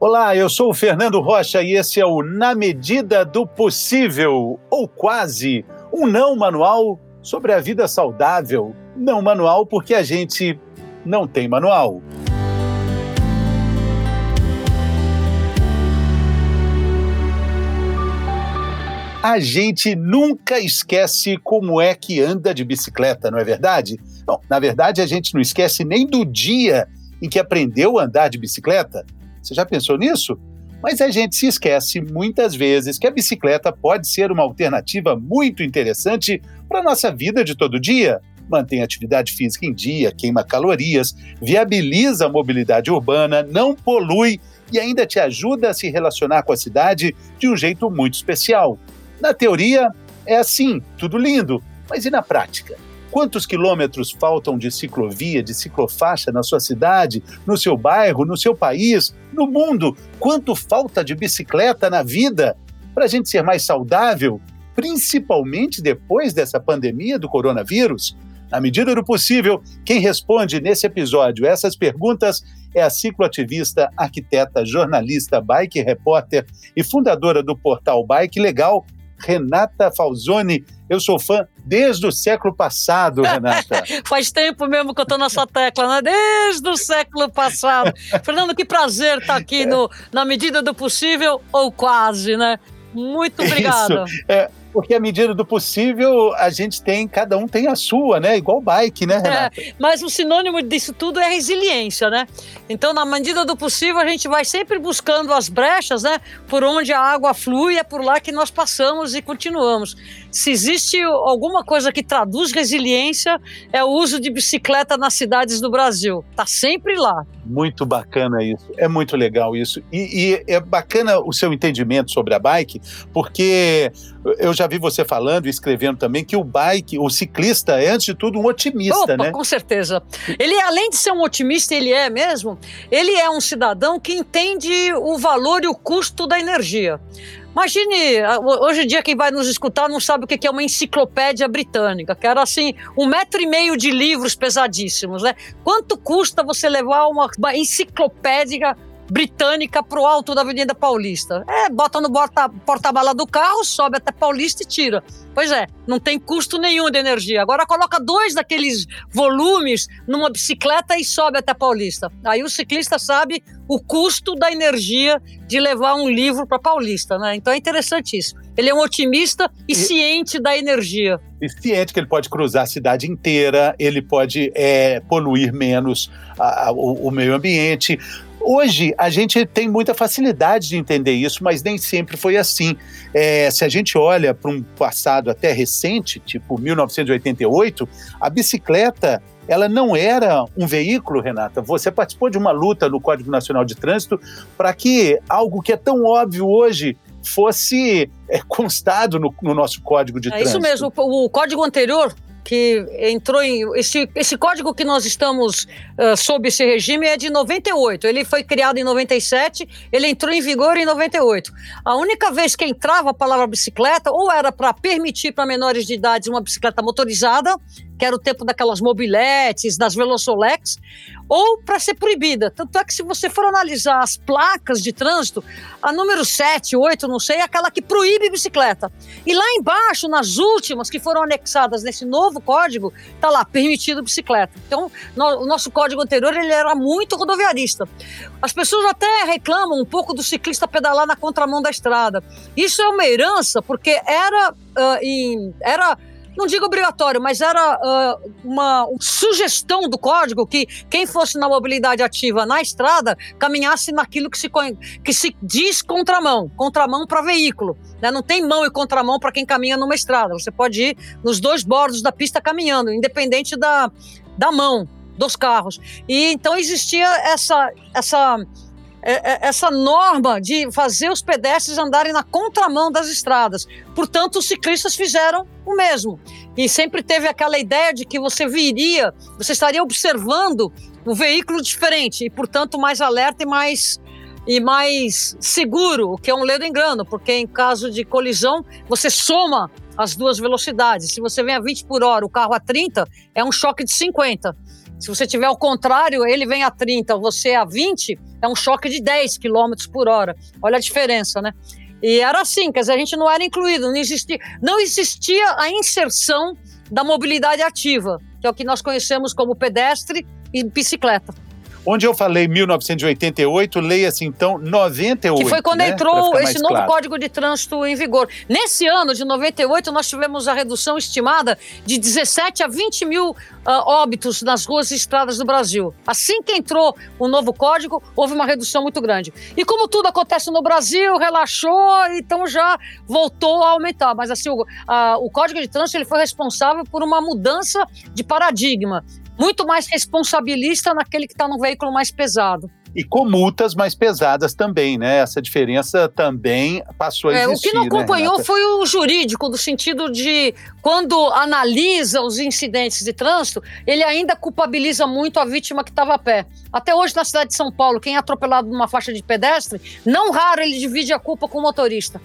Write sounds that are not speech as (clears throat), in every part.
Olá, eu sou o Fernando Rocha e esse é o Na Medida do Possível, ou quase, um não manual sobre a vida saudável. Não manual porque a gente não tem manual. A gente nunca esquece como é que anda de bicicleta, não é verdade? Bom, na verdade, a gente não esquece nem do dia em que aprendeu a andar de bicicleta. Você já pensou nisso? Mas a gente se esquece muitas vezes que a bicicleta pode ser uma alternativa muito interessante para a nossa vida de todo dia. Mantém atividade física em dia, queima calorias, viabiliza a mobilidade urbana, não polui e ainda te ajuda a se relacionar com a cidade de um jeito muito especial. Na teoria, é assim, tudo lindo, mas e na prática? Quantos quilômetros faltam de ciclovia, de ciclofaixa na sua cidade, no seu bairro, no seu país, no mundo? Quanto falta de bicicleta na vida para a gente ser mais saudável, principalmente depois dessa pandemia do coronavírus? Na medida do possível, quem responde nesse episódio essas perguntas é a cicloativista, arquiteta, jornalista, bike repórter e fundadora do portal Bike Legal, Renata Falzoni. Eu sou fã desde o século passado, Renata. (laughs) Faz tempo mesmo que eu estou nessa tecla, né? Desde o século passado. (laughs) Fernando, que prazer estar aqui no, na medida do possível, ou quase, né? Muito obrigada. É, porque à medida do possível a gente tem, cada um tem a sua, né? Igual bike, né, Renata? É, mas o sinônimo disso tudo é resiliência, né? Então, na medida do possível, a gente vai sempre buscando as brechas, né? Por onde a água flui, é por lá que nós passamos e continuamos. Se existe alguma coisa que traduz resiliência, é o uso de bicicleta nas cidades do Brasil. Tá sempre lá. Muito bacana isso. É muito legal isso. E, e é bacana o seu entendimento sobre a bike, porque eu já vi você falando e escrevendo também que o bike, o ciclista é, antes de tudo, um otimista, Opa, né? Com certeza. Ele, além de ser um otimista, ele é mesmo, ele é um cidadão que entende o valor e o custo da energia. Imagine, hoje em dia quem vai nos escutar não sabe o que é uma enciclopédia britânica, que era assim, um metro e meio de livros pesadíssimos, né? Quanto custa você levar uma, uma enciclopédia britânica pro alto da Avenida Paulista. É, bota no porta-mala do carro, sobe até Paulista e tira. Pois é, não tem custo nenhum de energia. Agora coloca dois daqueles volumes numa bicicleta e sobe até Paulista. Aí o ciclista sabe o custo da energia de levar um livro para Paulista, né? Então é interessante isso. Ele é um otimista e, e, ciente da energia. E ciente que ele pode cruzar a cidade inteira, ele pode é, poluir menos a, a, o, o meio ambiente. Hoje, a gente tem muita facilidade de entender isso, mas nem sempre foi assim. É, se a gente olha para um passado até recente, tipo 1988, a bicicleta ela não era um veículo, Renata. Você participou de uma luta no Código Nacional de Trânsito para que algo que é tão óbvio hoje fosse é, constado no, no, nosso Código de é Trânsito. É isso mesmo. O, o código anterior que entrou em. Esse, esse código que nós estamos uh, sob esse regime é de 98. Ele foi criado em 97, ele entrou em vigor em 98. A única vez que entrava a palavra bicicleta, ou era para permitir para menores de idade uma bicicleta motorizada, que era o tempo daquelas mobiletes, das Velosolex, ou para ser proibida. Tanto é que se você for analisar as placas de trânsito, a número 7, 8, não sei, é aquela que proíbe bicicleta. E lá embaixo, nas últimas que foram anexadas nesse novo código, está lá, permitido bicicleta. Então, no, o nosso código anterior, ele era muito rodoviarista. As pessoas até reclamam um pouco do ciclista pedalar na contramão da estrada. Isso é uma herança, porque era, uh, em, era não digo obrigatório, mas era uh, uma sugestão do código que quem fosse na mobilidade ativa na estrada caminhasse naquilo que se, que se diz contramão, contramão para veículo. Né? Não tem mão e contramão para quem caminha numa estrada. Você pode ir nos dois bordos da pista caminhando, independente da, da mão dos carros. E então existia essa essa essa norma de fazer os pedestres andarem na contramão das estradas. Portanto, os ciclistas fizeram o mesmo. E sempre teve aquela ideia de que você viria, você estaria observando o veículo diferente e, portanto, mais alerta e mais e mais seguro, o que é um ledo engano, porque em caso de colisão, você soma as duas velocidades. Se você vem a 20 por hora, o carro a 30, é um choque de 50. Se você tiver ao contrário, ele vem a 30, você a 20, é um choque de 10 km por hora. Olha a diferença, né? E era assim, quer dizer, a gente não era incluído, não existia, não existia a inserção da mobilidade ativa, que é o que nós conhecemos como pedestre e bicicleta. Onde eu falei 1988, leia-se então 98. Que foi quando né? entrou esse novo claro. Código de Trânsito em vigor. Nesse ano de 98, nós tivemos a redução estimada de 17 a 20 mil uh, óbitos nas ruas e estradas do Brasil. Assim que entrou o novo código, houve uma redução muito grande. E como tudo acontece no Brasil, relaxou, então já voltou a aumentar. Mas assim, o, uh, o Código de Trânsito ele foi responsável por uma mudança de paradigma muito mais responsabilista naquele que está no veículo mais pesado. E com multas mais pesadas também, né? Essa diferença também passou a existir. É, o que não né, acompanhou né, foi o jurídico, do sentido de quando analisa os incidentes de trânsito, ele ainda culpabiliza muito a vítima que estava a pé. Até hoje, na cidade de São Paulo, quem é atropelado numa faixa de pedestre, não raro ele divide a culpa com o motorista.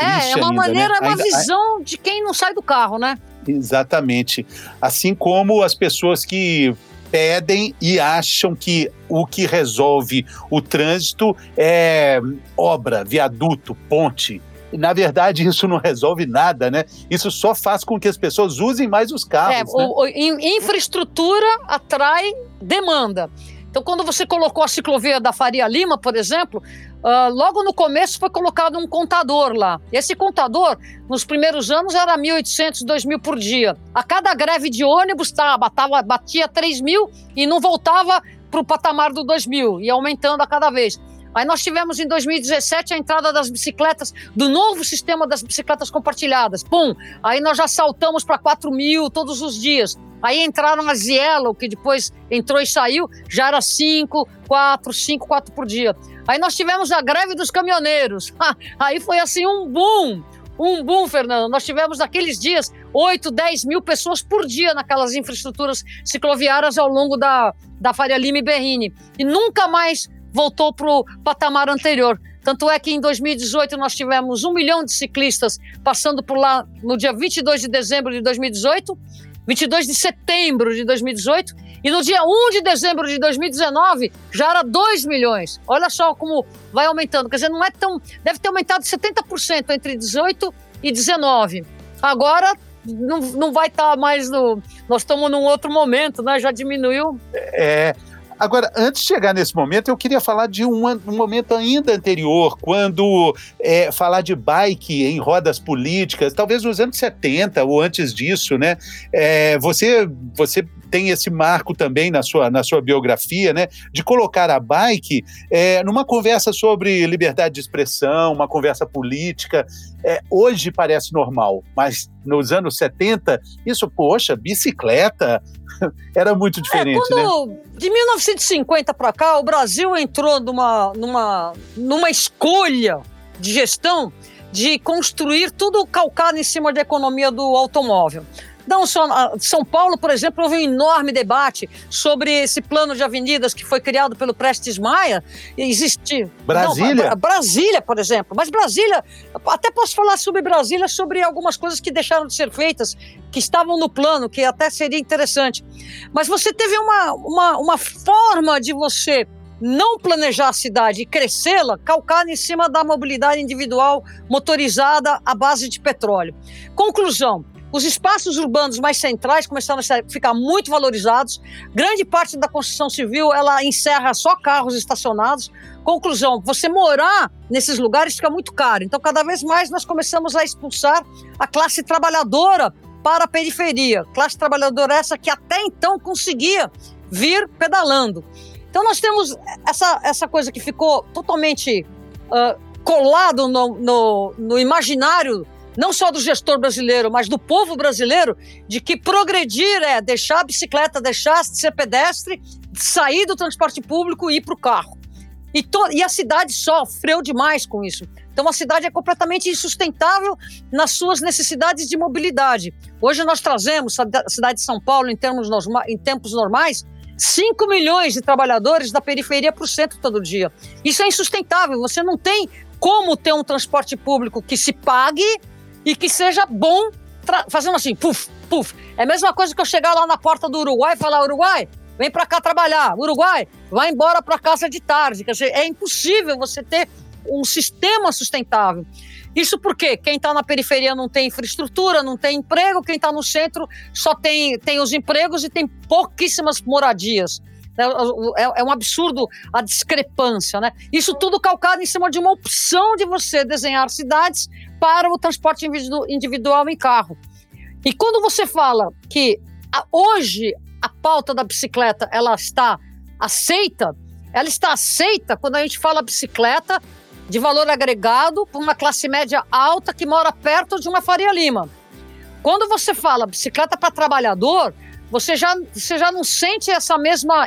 É, é uma ainda, maneira, né? é uma ainda, visão de quem não sai do carro, né? Exatamente. Assim como as pessoas que pedem e acham que o que resolve o trânsito é obra, viaduto, ponte. na verdade, isso não resolve nada, né? Isso só faz com que as pessoas usem mais os carros. É, né? o, o, infraestrutura atrai demanda. Então, quando você colocou a ciclovia da Faria Lima, por exemplo, Uh, logo no começo foi colocado um contador lá. Esse contador, nos primeiros anos, era 1.800, 2.000 por dia. A cada greve de ônibus tá, batava, batia 3 mil e não voltava para o patamar do 2.000, ia aumentando a cada vez. Aí nós tivemos em 2017 a entrada das bicicletas, do novo sistema das bicicletas compartilhadas. Pum! Aí nós já saltamos para 4 mil todos os dias. Aí entraram as Yellow, que depois entrou e saiu, já era 5, 4, 5, 4 por dia. Aí nós tivemos a greve dos caminhoneiros. (laughs) Aí foi assim um boom. Um boom, Fernando. Nós tivemos naqueles dias 8, 10 mil pessoas por dia naquelas infraestruturas cicloviárias ao longo da, da Faria Lima e Berrini. E nunca mais voltou para o patamar anterior. Tanto é que em 2018 nós tivemos um milhão de ciclistas passando por lá no dia 22 de dezembro de 2018 22 de setembro de 2018, e no dia 1 de dezembro de 2019 já era 2 milhões. Olha só como vai aumentando. Quer dizer, não é tão. Deve ter aumentado 70% entre 18 e 19. Agora não, não vai estar tá mais no. Nós estamos num outro momento, né? Já diminuiu. É, Agora, antes de chegar nesse momento, eu queria falar de um, um momento ainda anterior, quando é, falar de bike em rodas políticas, talvez nos anos 70 ou antes disso, né? É, você, você tem esse marco também na sua, na sua biografia, né? De colocar a bike é, numa conversa sobre liberdade de expressão, uma conversa política. É, hoje parece normal, mas nos anos 70, isso, poxa, bicicleta, (laughs) era muito diferente, é, quando, né? De 1950 para cá, o Brasil entrou numa, numa, numa escolha de gestão de construir tudo calcado em cima da economia do automóvel. Não só São Paulo, por exemplo, houve um enorme debate sobre esse plano de avenidas que foi criado pelo Prestes Maia. Existe Brasília, não, Brasília, por exemplo. Mas Brasília, até posso falar sobre Brasília, sobre algumas coisas que deixaram de ser feitas, que estavam no plano, que até seria interessante. Mas você teve uma, uma, uma forma de você não planejar a cidade e crescê-la calcada em cima da mobilidade individual motorizada à base de petróleo. Conclusão: os espaços urbanos mais centrais começaram a ficar muito valorizados. Grande parte da construção civil ela encerra só carros estacionados. Conclusão: você morar nesses lugares fica muito caro. Então, cada vez mais nós começamos a expulsar a classe trabalhadora para a periferia. Classe trabalhadora essa que até então conseguia vir pedalando. Então, nós temos essa, essa coisa que ficou totalmente uh, colado no, no, no imaginário não só do gestor brasileiro, mas do povo brasileiro, de que progredir é deixar a bicicleta, deixar de ser pedestre, sair do transporte público e ir para o carro. E, e a cidade sofreu demais com isso. Então a cidade é completamente insustentável nas suas necessidades de mobilidade. Hoje nós trazemos a cidade de São Paulo, em, termos, em tempos normais, 5 milhões de trabalhadores da periferia para o centro todo dia. Isso é insustentável. Você não tem como ter um transporte público que se pague e que seja bom, fazendo assim, puf, puf. É a mesma coisa que eu chegar lá na porta do Uruguai e falar: Uruguai, vem para cá trabalhar. Uruguai, vai embora para casa de tarde. Quer dizer, é impossível você ter um sistema sustentável. Isso porque quem está na periferia não tem infraestrutura, não tem emprego, quem está no centro só tem, tem os empregos e tem pouquíssimas moradias. É, é, é, um absurdo a discrepância, né? Isso tudo calcado em cima de uma opção de você desenhar cidades para o transporte individual em carro. E quando você fala que hoje a pauta da bicicleta ela está aceita, ela está aceita quando a gente fala bicicleta de valor agregado para uma classe média alta que mora perto de uma Faria Lima. Quando você fala bicicleta para trabalhador, você já, você já não sente essa mesma,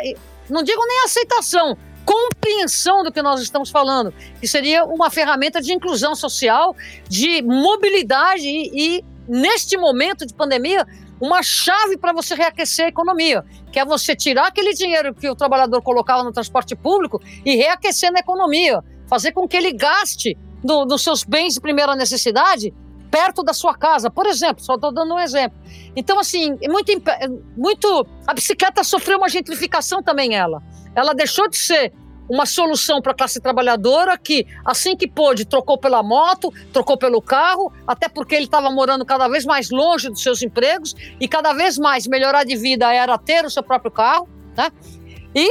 não digo nem aceitação, compreensão do que nós estamos falando, que seria uma ferramenta de inclusão social, de mobilidade e, e neste momento de pandemia, uma chave para você reaquecer a economia, que é você tirar aquele dinheiro que o trabalhador colocava no transporte público e reaquecer na economia, fazer com que ele gaste nos no seus bens de primeira necessidade perto da sua casa, por exemplo, só estou dando um exemplo. Então, assim, é muito, é muito. A bicicleta sofreu uma gentrificação também, ela. Ela deixou de ser uma solução para a classe trabalhadora que, assim que pôde, trocou pela moto, trocou pelo carro, até porque ele estava morando cada vez mais longe dos seus empregos e cada vez mais melhorar de vida era ter o seu próprio carro, né? E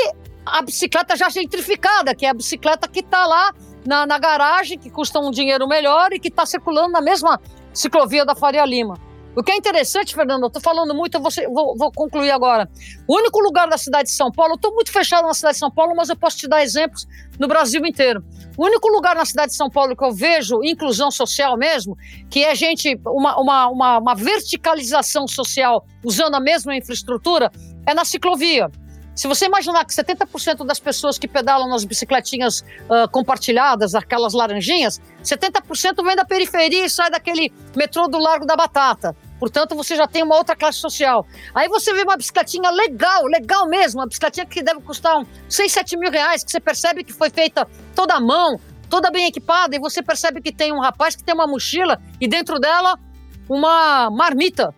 a bicicleta já gentrificada, que é a bicicleta que está lá na, na garagem, que custa um dinheiro melhor e que está circulando na mesma ciclovia da Faria Lima. O que é interessante, Fernando, eu estou falando muito, eu vou, vou, vou, concluir agora. O único lugar da cidade de São Paulo, eu estou muito fechado na cidade de São Paulo, mas eu posso te dar exemplos no Brasil inteiro. O único lugar na cidade de São Paulo que eu vejo inclusão social mesmo, que é gente, uma, uma, uma, uma verticalização social usando a mesma infraestrutura, é na ciclovia. Se você imaginar que 70% das pessoas que pedalam nas bicicletinhas uh, compartilhadas, aquelas laranjinhas, 70% vem da periferia e sai daquele metrô do Largo da Batata. Portanto, você já tem uma outra classe social. Aí você vê uma bicicletinha legal, legal mesmo, uma bicicletinha que deve custar uns 6, 7 mil reais, que você percebe que foi feita toda à mão, toda bem equipada, e você percebe que tem um rapaz que tem uma mochila e dentro dela uma marmita.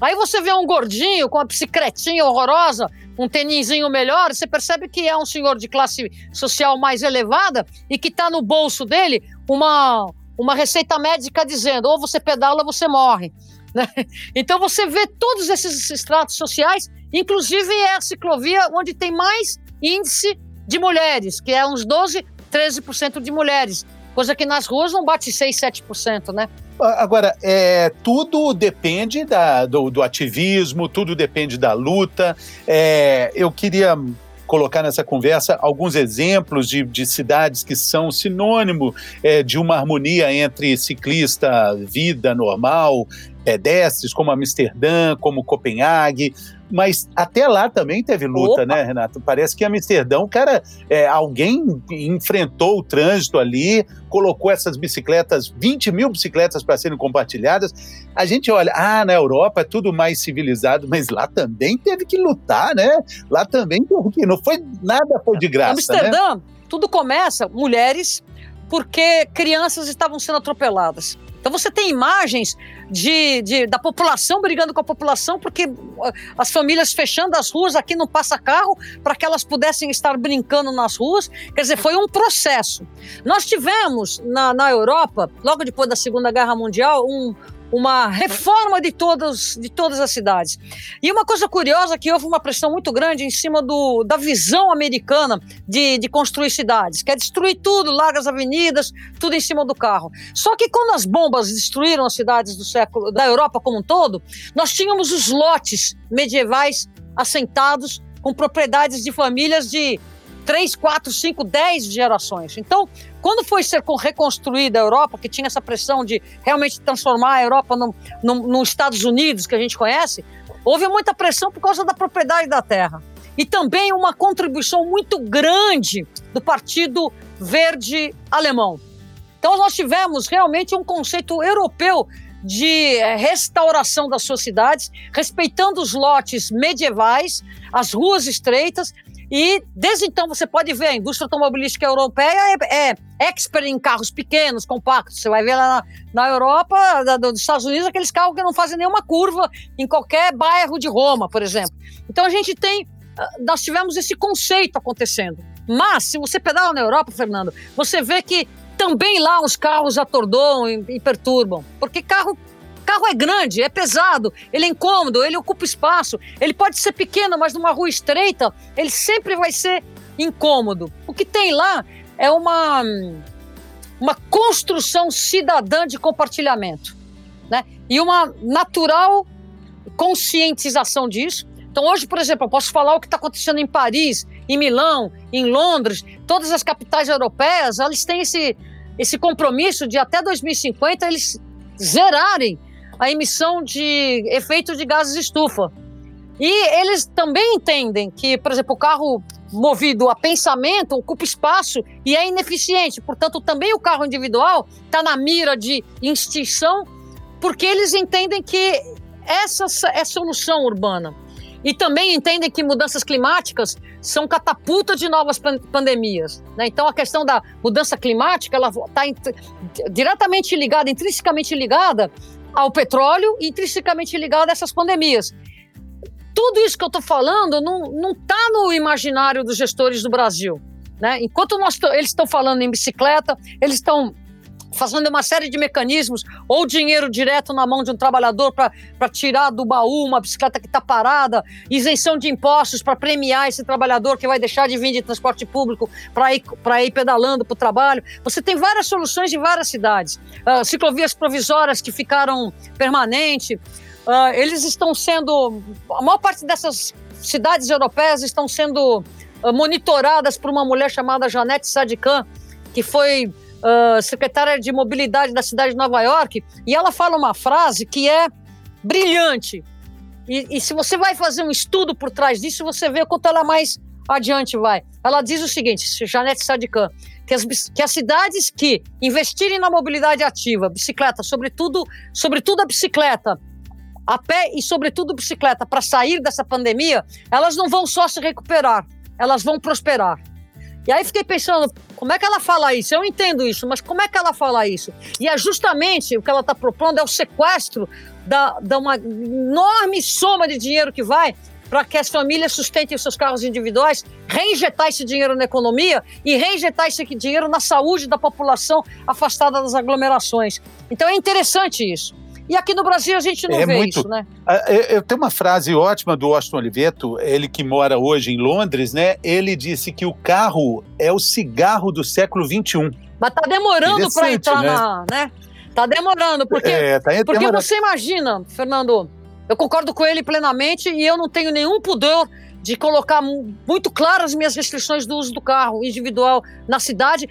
Aí você vê um gordinho com uma bicicletinha horrorosa, um tenizinho melhor, você percebe que é um senhor de classe social mais elevada e que está no bolso dele uma, uma receita médica dizendo: ou você pedala ou você morre. (laughs) Né? Então você vê todos esses estratos sociais, inclusive é a ciclovia onde tem mais índice de mulheres, que é uns 12, 13% de mulheres, coisa que nas ruas não bate 6, 7%, né? Agora, é, tudo depende da, do, do, ativismo, tudo depende da luta. É, eu queria colocar nessa conversa alguns exemplos de, de cidades que são sinônimo é, de uma harmonia entre ciclista, vida normal, pedestres, como Amsterdã, como Copenhague, mas até lá também teve luta, Opa. né, Renato? Parece que Amsterdão, cara, é, alguém enfrentou o trânsito ali, colocou essas bicicletas, 20 mil bicicletas para serem compartilhadas. A gente olha, ah, na Europa é tudo mais civilizado, mas lá também teve que lutar, né? Lá também teve que. Não foi nada foi de graça. Né? Amsterdã, né? tudo começa, mulheres, porque crianças estavam sendo atropeladas. Então você tem imagens de, de, da população brigando com a população, porque as famílias fechando as ruas, aqui não passa carro, para que elas pudessem estar brincando nas ruas. Quer dizer, foi um processo. Nós tivemos na, na Europa, logo depois da Segunda Guerra Mundial, um, uma reforma de todas, de todas as cidades. E uma coisa curiosa é que houve uma pressão muito grande em cima do, da visão americana de, de construir cidades, que é destruir tudo, largas avenidas, tudo em cima do carro. Só que quando as bombas destruíram as cidades do século da Europa como um todo, nós tínhamos os lotes medievais assentados com propriedades de famílias de três, quatro, cinco, dez gerações. Então, quando foi ser reconstruída a Europa, que tinha essa pressão de realmente transformar a Europa nos no, no Estados Unidos que a gente conhece, houve muita pressão por causa da propriedade da terra. E também uma contribuição muito grande do Partido Verde Alemão. Então, nós tivemos realmente um conceito europeu de eh, restauração das suas cidades, respeitando os lotes medievais, as ruas estreitas, e desde então você pode ver, a indústria automobilística europeia é, é expert em carros pequenos, compactos. Você vai ver lá na, na Europa, da, dos Estados Unidos, aqueles carros que não fazem nenhuma curva em qualquer bairro de Roma, por exemplo. Então a gente tem ah, nós tivemos esse conceito acontecendo. Mas, se você pedala na Europa, Fernando, você vê que também lá os carros atordoam e, e perturbam. Porque carro carro é grande, é pesado, ele é incômodo, ele ocupa espaço. Ele pode ser pequeno, mas numa rua estreita, ele sempre vai ser incômodo. O que tem lá é uma, uma construção cidadã de compartilhamento. Né? E uma natural conscientização disso. Então, hoje, por exemplo, eu posso falar o que está acontecendo em Paris, em Milão, em Londres, todas as capitais europeias, elas têm esse, esse compromisso de até 2050 eles zerarem a emissão de efeito de gases de estufa. E eles também entendem que, por exemplo, o carro movido a pensamento ocupa espaço e é ineficiente. Portanto, também o carro individual está na mira de extinção, porque eles entendem que essa é solução urbana. E também entendem que mudanças climáticas são catapulta de novas pandemias. Né? Então, a questão da mudança climática ela está diretamente ligada, intrinsecamente ligada ao petróleo intrinsecamente ligada a essas pandemias. Tudo isso que eu estou falando não está no imaginário dos gestores do Brasil. Né? Enquanto nós, eles estão falando em bicicleta, eles estão fazendo uma série de mecanismos, ou dinheiro direto na mão de um trabalhador para tirar do baú uma bicicleta que está parada, isenção de impostos para premiar esse trabalhador que vai deixar de vir de transporte público para ir, ir pedalando para o trabalho. Você tem várias soluções em várias cidades. Uh, ciclovias provisórias que ficaram permanentes. Uh, eles estão sendo. A maior parte dessas cidades europeias estão sendo uh, monitoradas por uma mulher chamada Janete Sadikan, que foi uh, secretária de mobilidade da cidade de Nova York, e ela fala uma frase que é brilhante. E, e se você vai fazer um estudo por trás disso, você vê quanto ela mais adiante vai. Ela diz o seguinte, Janete Sadikan, que as, que as cidades que investirem na mobilidade ativa, bicicleta, sobretudo, sobretudo a bicicleta, a pé e sobretudo bicicleta, para sair dessa pandemia, elas não vão só se recuperar, elas vão prosperar. E aí fiquei pensando, como é que ela fala isso? Eu entendo isso, mas como é que ela fala isso? E é justamente o que ela está propondo é o sequestro da, da uma enorme soma de dinheiro que vai para que as famílias sustentem os seus carros individuais, reinjetar esse dinheiro na economia e reinjetar esse dinheiro na saúde da população afastada das aglomerações. Então é interessante isso. E aqui no Brasil a gente não é vê muito... isso, né? Eu tenho uma frase ótima do Austin Oliveto, ele que mora hoje em Londres, né? Ele disse que o carro é o cigarro do século XXI. Mas tá demorando para entrar né? na. Né? Tá demorando, porque, é, tá porque demorando. você imagina, Fernando, eu concordo com ele plenamente e eu não tenho nenhum pudor de colocar muito claras as minhas restrições do uso do carro individual na cidade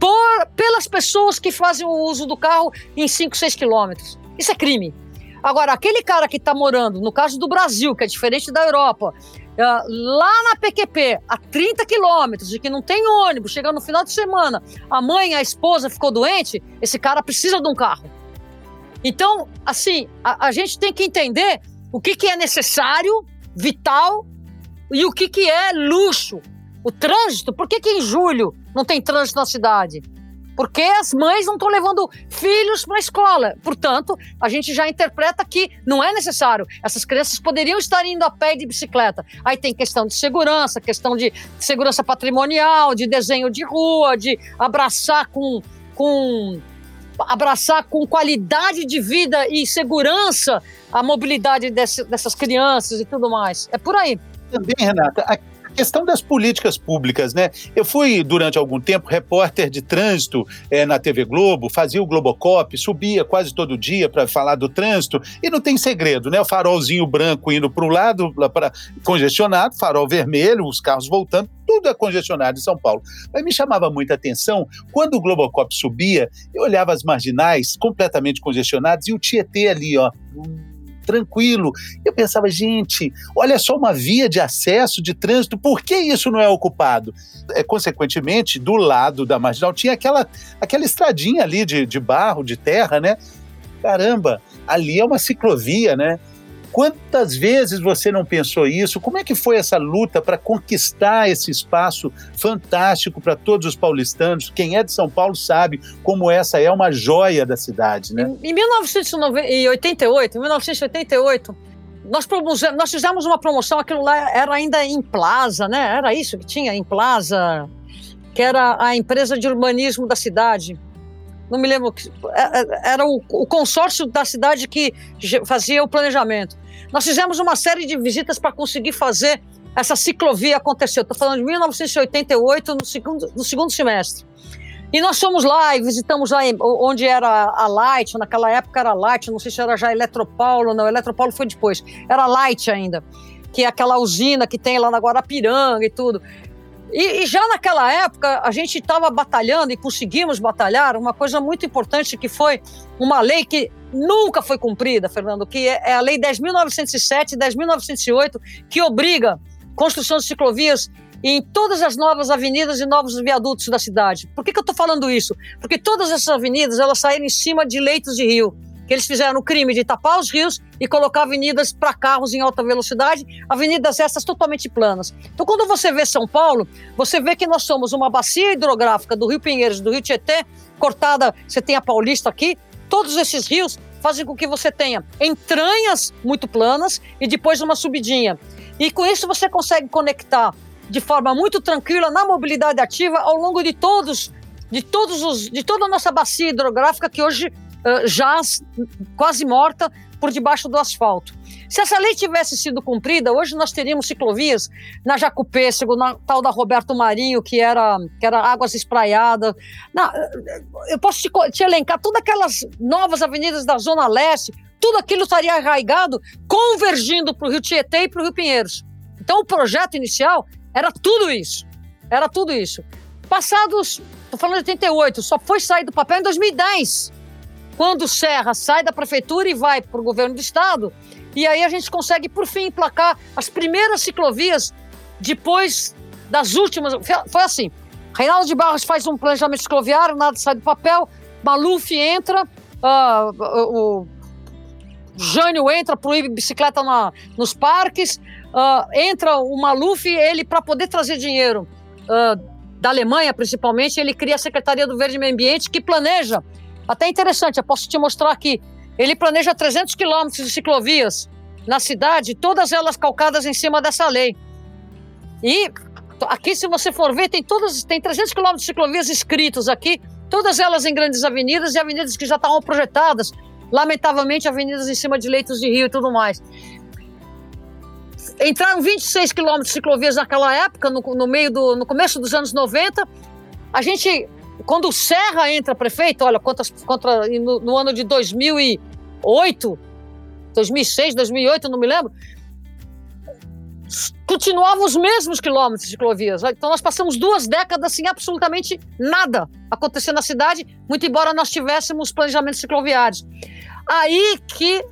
por, pelas pessoas que fazem o uso do carro em 5, 6 quilômetros. Isso é crime. Agora, aquele cara que está morando, no caso do Brasil, que é diferente da Europa, uh, lá na PQP, a 30 quilômetros, e que não tem ônibus, chegando no final de semana, a mãe, a esposa ficou doente, esse cara precisa de um carro. Então, assim, a, a gente tem que entender o que, que é necessário, vital, e o que, que é luxo. O trânsito, por que, que em julho não tem trânsito na cidade? Porque as mães não estão levando filhos para a escola. Portanto, a gente já interpreta que não é necessário. Essas crianças poderiam estar indo a pé de bicicleta. Aí tem questão de segurança, questão de segurança patrimonial, de desenho de rua, de abraçar com, com abraçar com qualidade de vida e segurança a mobilidade desse, dessas crianças e tudo mais. É por aí. Também, Renata, questão das políticas públicas, né? Eu fui, durante algum tempo, repórter de trânsito é, na TV Globo, fazia o Globocop, subia quase todo dia para falar do trânsito, e não tem segredo, né? O farolzinho branco indo para um lado, para congestionado, farol vermelho, os carros voltando, tudo é congestionado em São Paulo. Mas me chamava muita atenção, quando o Globocop subia, eu olhava as marginais completamente congestionadas e o Tietê ali, ó tranquilo. Eu pensava, gente, olha só uma via de acesso de trânsito, por que isso não é ocupado? É, consequentemente, do lado da marginal tinha aquela, aquela estradinha ali de, de barro, de terra, né? Caramba, ali é uma ciclovia, né? Quantas vezes você não pensou isso? Como é que foi essa luta para conquistar esse espaço fantástico para todos os paulistanos? Quem é de São Paulo sabe como essa é uma joia da cidade, né? Em, em 1988, em 1988, nós, nós fizemos uma promoção, aquilo lá era ainda em Plaza, né? Era isso que tinha em Plaza, que era a empresa de urbanismo da cidade. Não me lembro, é, é, era o, consórcio da cidade que fazia o planejamento. Nós fizemos uma série de visitas para conseguir fazer essa ciclovia acontecer. Estou falando de 1988, no segundo, no segundo semestre. E nós fomos lá e visitamos lá onde era a Light, naquela época era Light, não sei se era já Eletropaulo, não, Eletropaulo foi depois, era Light ainda, que é aquela usina que tem lá na Guarapiranga e tudo. E, e já naquela época a gente estava batalhando e conseguimos batalhar uma coisa muito importante que foi uma lei que nunca foi cumprida, Fernando, que é, é a Lei 10.907 e 10.908, que obriga construção de ciclovias em todas as novas avenidas e novos viadutos da cidade. Por que, que eu estou falando isso? Porque todas essas avenidas elas saíram em cima de leitos de rio, que eles fizeram o crime de tapar os rios e colocar avenidas para carros em alta velocidade, avenidas essas totalmente planas. Então, quando você vê São Paulo, você vê que nós somos uma bacia hidrográfica do Rio Pinheiros, do Rio Tietê, cortada, você tem a Paulista aqui, todos esses rios fazem com que você tenha entranhas muito planas e depois uma subidinha. E com isso você consegue conectar de forma muito tranquila na mobilidade ativa ao longo de todos, de todos os, de toda a nossa bacia hidrográfica que hoje uh, jaz quase morta por debaixo do asfalto. Se essa lei tivesse sido cumprida, hoje nós teríamos ciclovias na Jacupêssego, na tal da Roberto Marinho, que era, que era águas espraiadas. Na, eu posso te, te elencar todas aquelas novas avenidas da Zona Leste, tudo aquilo estaria arraigado, convergindo para o Rio Tietê e para o Rio Pinheiros. Então, o projeto inicial era tudo isso. Era tudo isso. Passados, estou falando de 88, só foi sair do papel em 2010, quando Serra sai da prefeitura e vai para o governo do estado. E aí a gente consegue, por fim, emplacar as primeiras ciclovias depois das últimas. Foi assim: Reinaldo de Barros faz um planejamento cicloviário, nada sai do papel, Maluf entra, uh, o Jânio entra, proíbe bicicleta na, nos parques, uh, entra o Maluf, ele, para poder trazer dinheiro uh, da Alemanha, principalmente, ele cria a Secretaria do Verde e Meio Ambiente, que planeja, até interessante, eu posso te mostrar aqui, ele planeja 300 quilômetros de ciclovias na cidade, todas elas calcadas em cima dessa lei. E aqui, se você for ver, tem todas, tem 300 quilômetros de ciclovias escritos aqui, todas elas em grandes avenidas e avenidas que já estavam projetadas, lamentavelmente avenidas em cima de leitos de rio e tudo mais. Entraram 26 quilômetros de ciclovias naquela época, no, no meio do, no começo dos anos 90. A gente, quando o Serra entra prefeito, olha, quantas, contra, no, no ano de 2008, 2006, 2008, não me lembro, continuavam os mesmos quilômetros de ciclovias. Então nós passamos duas décadas sem absolutamente nada acontecer na cidade, muito embora nós tivéssemos planejamentos cicloviários. Aí que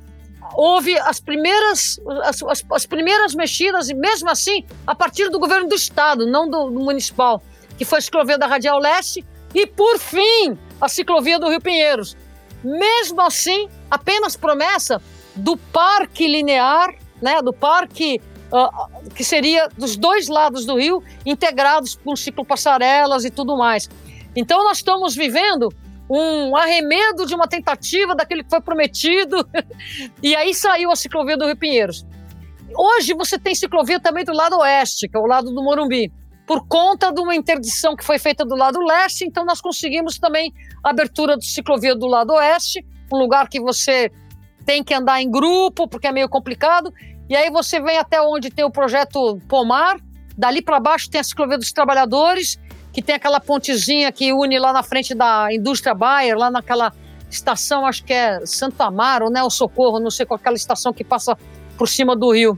houve as primeiras, as, as, as, primeiras mexidas, e mesmo assim, a partir do governo do estado, não do, do, municipal, que foi a ciclovia da Radial Leste, e por fim, a ciclovia do Rio Pinheiros. Mesmo assim, apenas promessa do parque linear, né, do parque uh, que seria dos dois lados do rio, integrados com ciclo passarelas e tudo mais. Então, nós estamos vivendo um arremedo de uma tentativa daquele que foi prometido, (laughs) e aí saiu a ciclovia do Rio Pinheiros. Hoje você tem ciclovia também do lado oeste, que é o lado do Morumbi, por conta de uma interdição que foi feita do lado leste, então nós conseguimos também a abertura do ciclovia do lado oeste, um lugar que você tem que andar em grupo, porque é meio complicado, e aí você vem até onde tem o projeto Pomar, dali para baixo tem a ciclovia dos trabalhadores, que tem aquela pontezinha que une lá na frente da indústria Bayer, lá naquela estação, acho que é Santo Amaro, né? O Socorro, não sei qual é aquela estação que passa por cima do rio.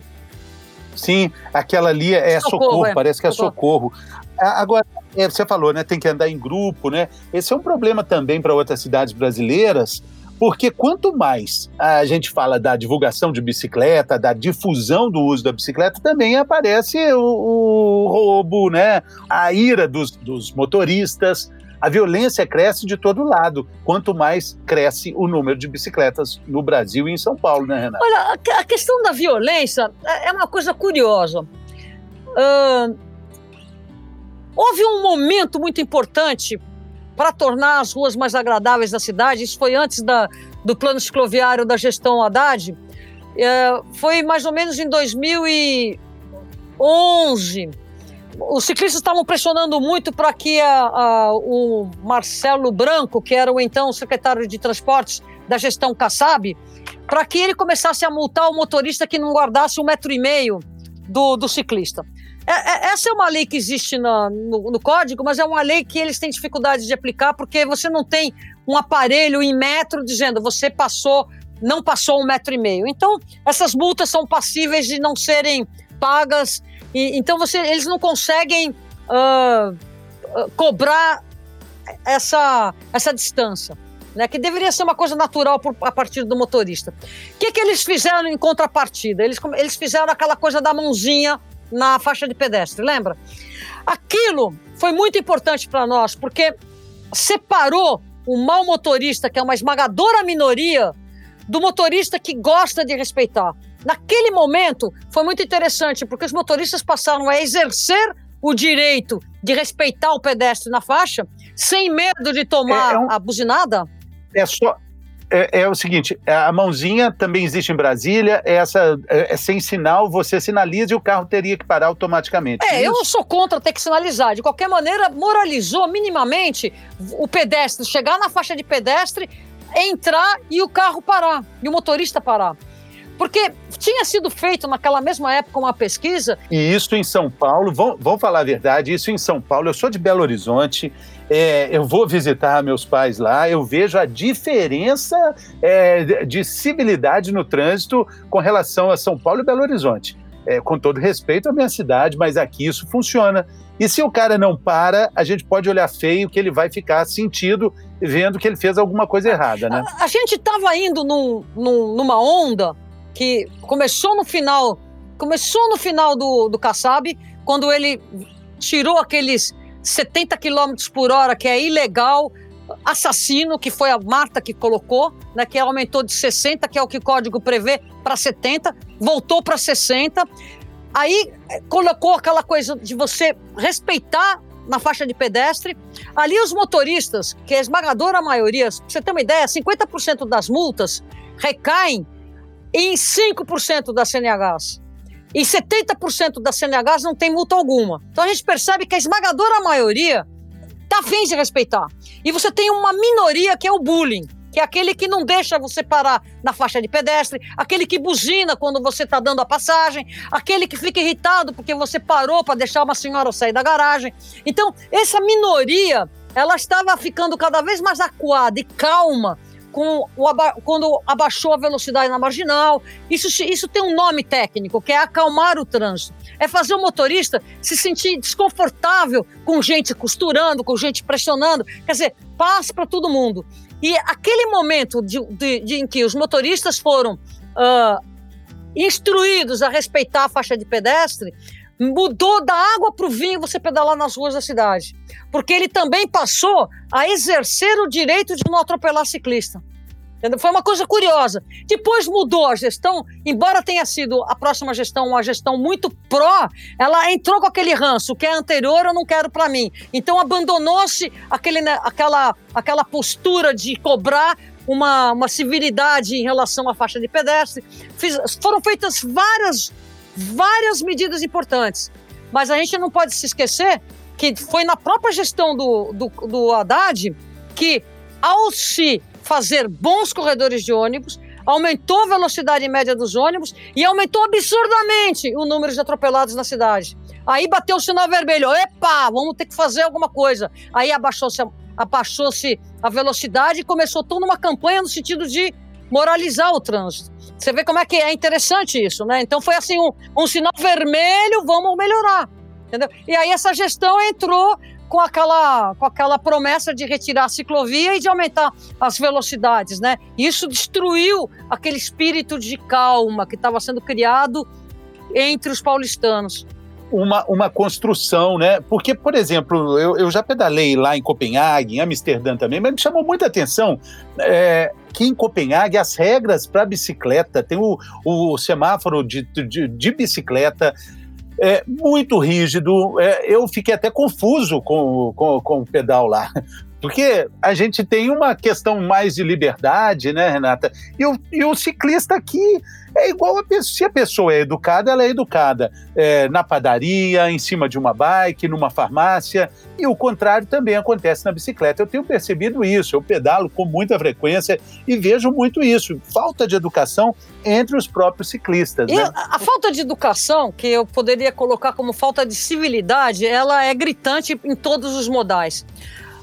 Sim, aquela ali é Socorro, socorro é. parece que é Socorro. Agora, é, você falou, né? Tem que andar em grupo, né? Esse é um problema também para outras cidades brasileiras, porque quanto mais a gente fala da divulgação de bicicleta, da difusão do uso da bicicleta, também aparece o, o roubo, né? a ira dos, dos motoristas, a violência cresce de todo lado, quanto mais cresce o número de bicicletas no Brasil e em São Paulo, né, Renata? Olha, a questão da violência é, uma coisa curiosa. Uh, houve um momento muito importante para tornar as ruas mais agradáveis da cidade. Isso foi antes da, do plano cicloviário da gestão Haddad. É, foi mais ou menos em 2011. Os ciclistas estavam pressionando muito para que a, a, o Marcelo Branco, que era o então secretário de transportes da gestão Kassab, para que ele começasse a multar o motorista que não guardasse um metro e meio do, do ciclista. É, é, essa é uma lei que existe no, no, no, código, mas é uma lei que eles têm dificuldade de aplicar porque você não tem um aparelho em metro dizendo você passou, não passou um metro e meio. Então, essas multas são passíveis de não serem pagas. E, então, você, eles não conseguem uh, cobrar essa, essa distância. Né, que deveria ser uma coisa natural por, a partir do motorista. O que, que eles fizeram em contrapartida? Eles, eles fizeram aquela coisa da mãozinha na faixa de pedestre, lembra? Aquilo foi muito importante para nós, porque separou o mau motorista, que é uma esmagadora minoria, do motorista que gosta de respeitar. Naquele momento, foi muito interessante, porque os motoristas passaram a exercer o direito de respeitar o pedestre na faixa, sem medo de tomar é, é um, a buzinada. É só, é, é, o seguinte, a mãozinha também existe em Brasília, é essa, é, é, sem sinal, você sinaliza e o carro teria que parar automaticamente. É, Isso? eu não sou contra ter que sinalizar. De qualquer maneira, moralizou minimamente o pedestre chegar na faixa de pedestre, entrar e o carro parar, e o motorista parar. Porque tinha sido feito naquela mesma época uma pesquisa. E isso em São Paulo, vamos, vamos falar a verdade, isso em São Paulo, eu sou de Belo Horizonte, é, eu vou visitar meus pais lá, eu vejo a diferença é, de civilidade no trânsito com relação a São Paulo e Belo Horizonte. É, com todo respeito à minha cidade, mas aqui isso funciona. E se o cara não para, a gente pode olhar feio que ele vai ficar sentido vendo que ele fez alguma coisa errada, né? A, a gente estava indo num, num, numa onda que começou no final, começou no final do, do Kassab, quando ele tirou aqueles 70 km por hora, que é ilegal, assassino, que foi a Marta que colocou, né, que aumentou de 60, que é o que o código prevê, para 70, voltou para 60. Aí eh, colocou aquela coisa de você respeitar na faixa de pedestre. Ali os motoristas, que é a esmagadora maioria, pra você ter uma ideia, 50% das multas recaem em 5% das CNHs. E 70% das CNHs não tem multa alguma. Então a gente percebe que a esmagadora maioria está afim de respeitar. E você tem uma minoria que é o bullying, que é aquele que não deixa você parar na faixa de pedestre, aquele que buzina quando você está dando a passagem, aquele que fica irritado porque você parou para deixar uma senhora sair da garagem. Então, essa minoria, ela estava ficando cada vez mais acuada e calma com o aba quando abaixou a velocidade na marginal. Isso, isso tem um nome técnico, que é acalmar o trânsito. É fazer o motorista se sentir desconfortável com gente costurando, com gente pressionando. Quer dizer, paz para todo mundo. E aquele momento de, de, de, em que os motoristas foram uh, instruídos a respeitar a faixa de pedestre, mudou da água para o vinho você pedalar nas ruas da cidade. Porque ele também passou a exercer o direito de não atropelar ciclista. Foi uma coisa curiosa. Depois mudou a gestão, embora tenha sido a próxima gestão uma gestão muito pró, ela entrou com aquele ranço, o que é anterior eu não quero para mim. Então abandonou-se aquele, né, aquela, aquela postura de cobrar uma, uma civilidade em relação à faixa de pedestre. Fiz, foram feitas várias várias medidas importantes. Mas a gente não pode se esquecer que foi na própria gestão do, do, do Haddad que, ao se fazer bons corredores de ônibus, aumentou a velocidade média dos ônibus e aumentou absurdamente o número de atropelados na cidade. Aí bateu o sinal vermelho, epa, vamos ter que fazer alguma coisa. Aí abaixou-se abaixou a velocidade e começou toda uma campanha no sentido de moralizar o trânsito. Você vê como é que é interessante isso, né? Então foi assim um, um sinal vermelho, vamos melhorar, entendeu? E aí essa gestão entrou com aquela, com aquela promessa de retirar a ciclovia e de aumentar as velocidades, né? Isso destruiu aquele espírito de calma que estava sendo criado entre os paulistanos uma, uma construção, né? Porque, por exemplo, eu, eu já pedalei lá em Copenhague, em Amsterdã também, mas me chamou muita atenção é, que em Copenhague as regras para bicicleta, tem o, o semáforo de, de, de bicicleta, é muito rígido. É, eu fiquei até confuso com, com, com o pedal lá. (laughs) Porque a gente tem uma questão mais de liberdade, né, Renata? E o, e o ciclista aqui é igual a pessoa. Se a pessoa é educada, ela é educada é, na padaria, em cima de uma bike, numa farmácia. E o contrário também acontece na bicicleta. Eu tenho percebido isso. Eu pedalo com muita frequência e vejo muito isso. Falta de educação entre os próprios ciclistas. E né? a falta de educação, que eu poderia colocar como falta de civilidade, ela é gritante em todos os modais.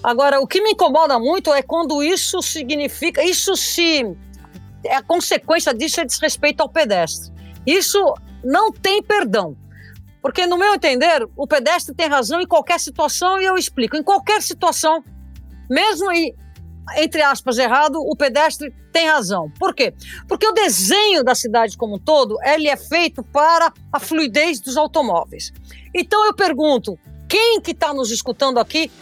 Agora, o que me incomoda muito é quando isso significa, isso se a consequência disso é desrespeito ao pedestre. Isso não tem perdão. Porque, no meu entender, o pedestre tem razão em qualquer situação e eu explico. Em qualquer situação, mesmo em, entre aspas, errado, o pedestre tem razão. Por quê? Porque o desenho da cidade como um todo, ele é feito para a fluidez dos automóveis. Então eu pergunto, quem que está nos escutando aqui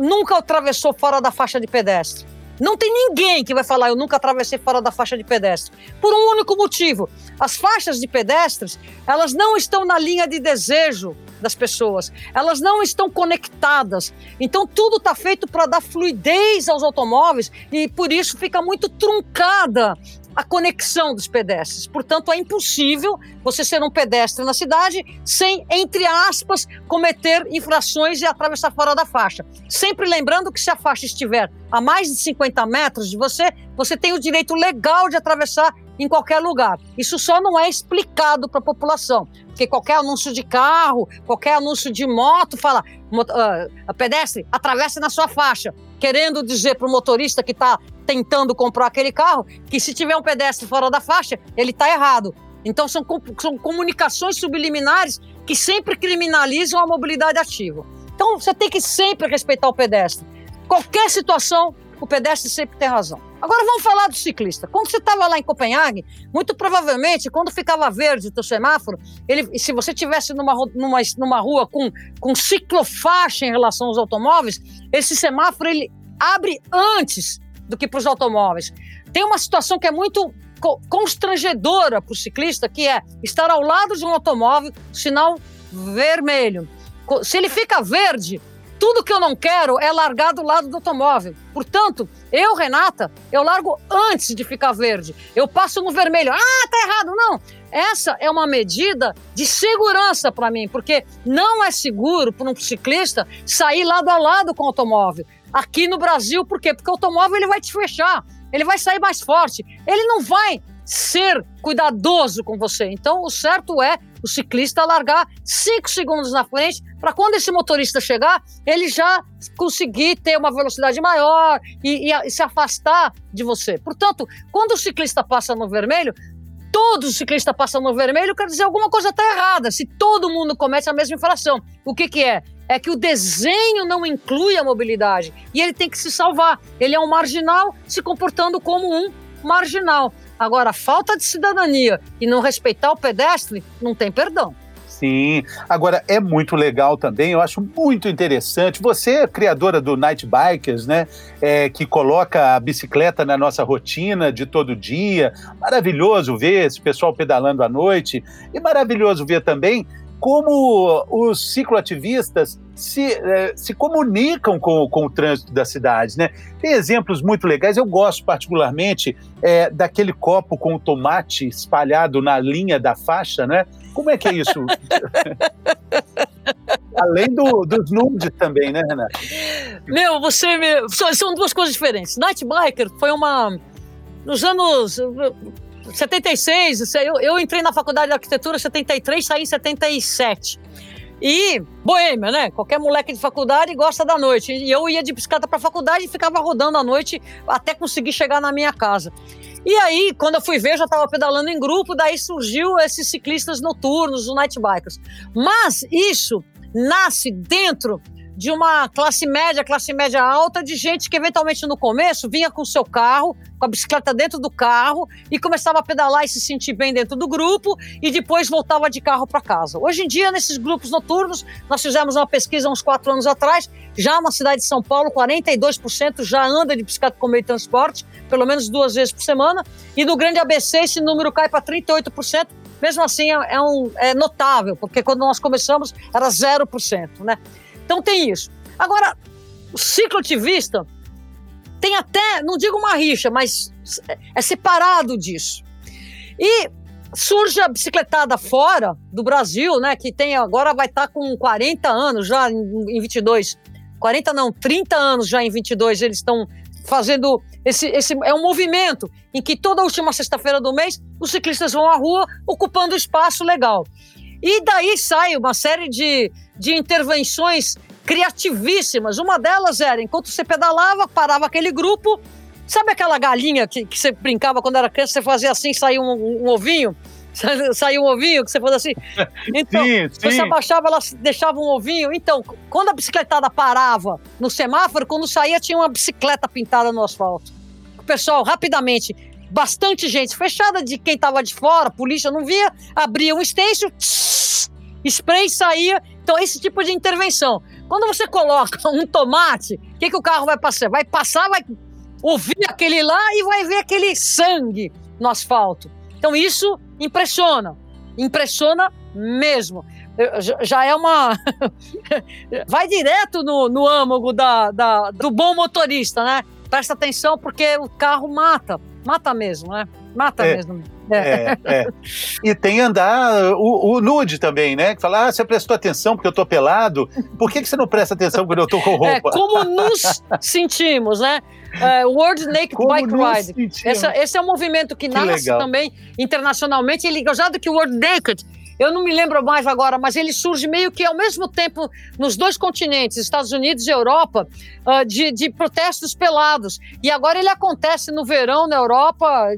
nunca atravessou fora da faixa de pedestre? Não tem ninguém que vai falar eu nunca atravessei fora da faixa de pedestre. Por um único motivo. As faixas de pedestres, elas não estão na linha de desejo das pessoas. Elas não estão conectadas. Então tudo está feito para dar fluidez aos automóveis e por isso fica muito truncada a conexão dos pedestres. Portanto, é impossível você ser um pedestre na cidade sem, entre aspas, cometer infrações e atravessar fora da faixa. Sempre lembrando que se a faixa estiver a mais de 50 metros de você, você tem o direito legal de atravessar em qualquer lugar. Isso só não é explicado para a população, porque qualquer anúncio de carro, qualquer anúncio de moto fala, uh, pedestre, atravesse na sua faixa, querendo dizer para o motorista que está tentando comprar aquele carro que se tiver um pedestre fora da faixa, ele está errado. Então são, são comunicações subliminares que sempre criminalizam a mobilidade ativa. Então você tem que sempre respeitar o pedestre. Qualquer situação, o pedestre sempre tem razão. Agora vamos falar do ciclista. Quando você estava lá em Copenhague, muito provavelmente, quando ficava verde o teu semáforo, ele, se você tivesse numa, numa, numa rua com, com ciclofaixa em relação aos automóveis, esse semáforo ele abre antes do que para os automóveis. Tem uma situação que é muito constrangedora para o ciclista, que é estar ao lado de um automóvel, sinal vermelho. Se ele fica verde, tudo que eu não quero é largar do lado do automóvel. Portanto, eu, Renata, eu largo antes de ficar verde. Eu passo no vermelho. Ah, tá errado. Não. Essa é uma medida de segurança para mim, porque não é seguro para um ciclista sair lado a lado com o automóvel aqui no Brasil. Por quê? Porque o automóvel ele vai te fechar, ele vai sair mais forte, ele não vai ser cuidadoso com você. Então, o certo é o ciclista largar cinco segundos na frente para quando esse motorista chegar, ele já conseguir ter uma velocidade maior e, e, e se afastar de você. Portanto, quando o ciclista passa no vermelho, todos os ciclistas passam no vermelho, quer dizer alguma coisa está errada. Se todo mundo comete a mesma infração, o que, que é? É que o desenho não inclui a mobilidade e ele tem que se salvar. Ele é um marginal se comportando como um marginal. Agora, falta de cidadania e não respeitar o pedestre, não tem perdão. Sim. Agora, é muito legal também, eu acho muito interessante. Você criadora do Night Bikers, né? É, que coloca a bicicleta na nossa rotina de todo dia. Maravilhoso ver esse pessoal pedalando à noite. E maravilhoso ver também como os cicloativistas se, eh, se comunicam com, com o trânsito da cidade. Né? Tem exemplos muito legais, eu gosto particularmente é, daquele copo com tomate espalhado na linha da faixa, né? Como é que é isso? (laughs) Além do, dos nudes também, né, Renata? Meu, você. Me... São duas coisas diferentes. Night Biker foi uma. Nos anos 76, eu, eu entrei na faculdade de arquitetura em 73, saí em 77. E boêmia, né? Qualquer moleque de faculdade gosta da noite. E eu ia de bicicleta para a faculdade e ficava rodando à noite até conseguir chegar na minha casa. E aí, quando eu fui ver, já estava pedalando em grupo, daí surgiu esses ciclistas noturnos, os night bikers. Mas isso nasce dentro de uma classe média, classe média alta, de gente que eventualmente no começo vinha com o seu carro, com a bicicleta dentro do carro e começava a pedalar e se sentir bem dentro do grupo e depois voltava de carro para casa. Hoje em dia, nesses grupos noturnos, nós fizemos uma pesquisa uns quatro anos atrás, já na cidade de São Paulo, 42% já anda de bicicleta como meio de transporte, pelo menos duas vezes por semana, e no Grande ABC esse número cai para 38%, mesmo assim é, um, é notável, porque quando nós começamos era 0%, né? Então tem isso. Agora, o cicloativista tem até, não digo uma rixa, mas é separado disso. E surge a bicicletada fora do Brasil, né, que tem agora vai estar tá com 40 anos já em 22. 40 não, 30 anos já em 22 eles estão fazendo esse, esse é um movimento em que toda última sexta-feira do mês os ciclistas vão à rua ocupando espaço legal. E daí sai uma série de, de intervenções criativíssimas. Uma delas era, enquanto você pedalava, parava aquele grupo. Sabe aquela galinha que, que você brincava quando era criança, você fazia assim, saía um, um, um ovinho? (laughs) Saiu um ovinho que você fazia assim. (laughs) Então, sim, sim. você abaixava, ela deixava um ovinho. Então, quando a bicicletada parava no semáforo, quando saía, tinha uma bicicleta pintada no asfalto. O pessoal, rapidamente, bastante gente, fechada de quem estava de fora, polícia não via, abria um stencil, spray saía. Então, esse tipo de intervenção. Quando você coloca (laughs) um tomate, o que, que o carro vai passar? Vai passar, vai ouvir aquele lá e vai ver aquele sangue no asfalto. Então, isso impressiona. Impressiona mesmo. Já é uma. (laughs) vai direto no, no âmago da, da, do bom motorista, né? Presta atenção porque o carro mata. Mata mesmo, né? Mata é. mesmo. É. é, é. E tem andar o, o, nude também, né? Que fala, ah, você prestou atenção porque eu tô pelado. Por que, que você não presta atenção quando eu tô com é, roupa? É, como nos sentimos, né? Uh, World Naked como Bike Ride. Essa, esse é um movimento que, que nasce legal. também internacionalmente. Ele, já do que o World Naked eu não me lembro mais agora, mas ele surge meio que ao mesmo tempo nos dois continentes, Estados Unidos e Europa, uh, de, de, protestos pelados. E agora ele acontece no verão na Europa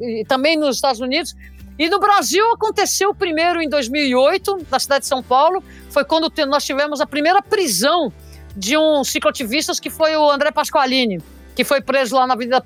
e também nos Estados Unidos. E no Brasil aconteceu primeiro em 2008, na cidade de São Paulo, foi quando nós tivemos a primeira prisão de um cicloativista que foi o André Pasqualini que foi preso lá na Avenida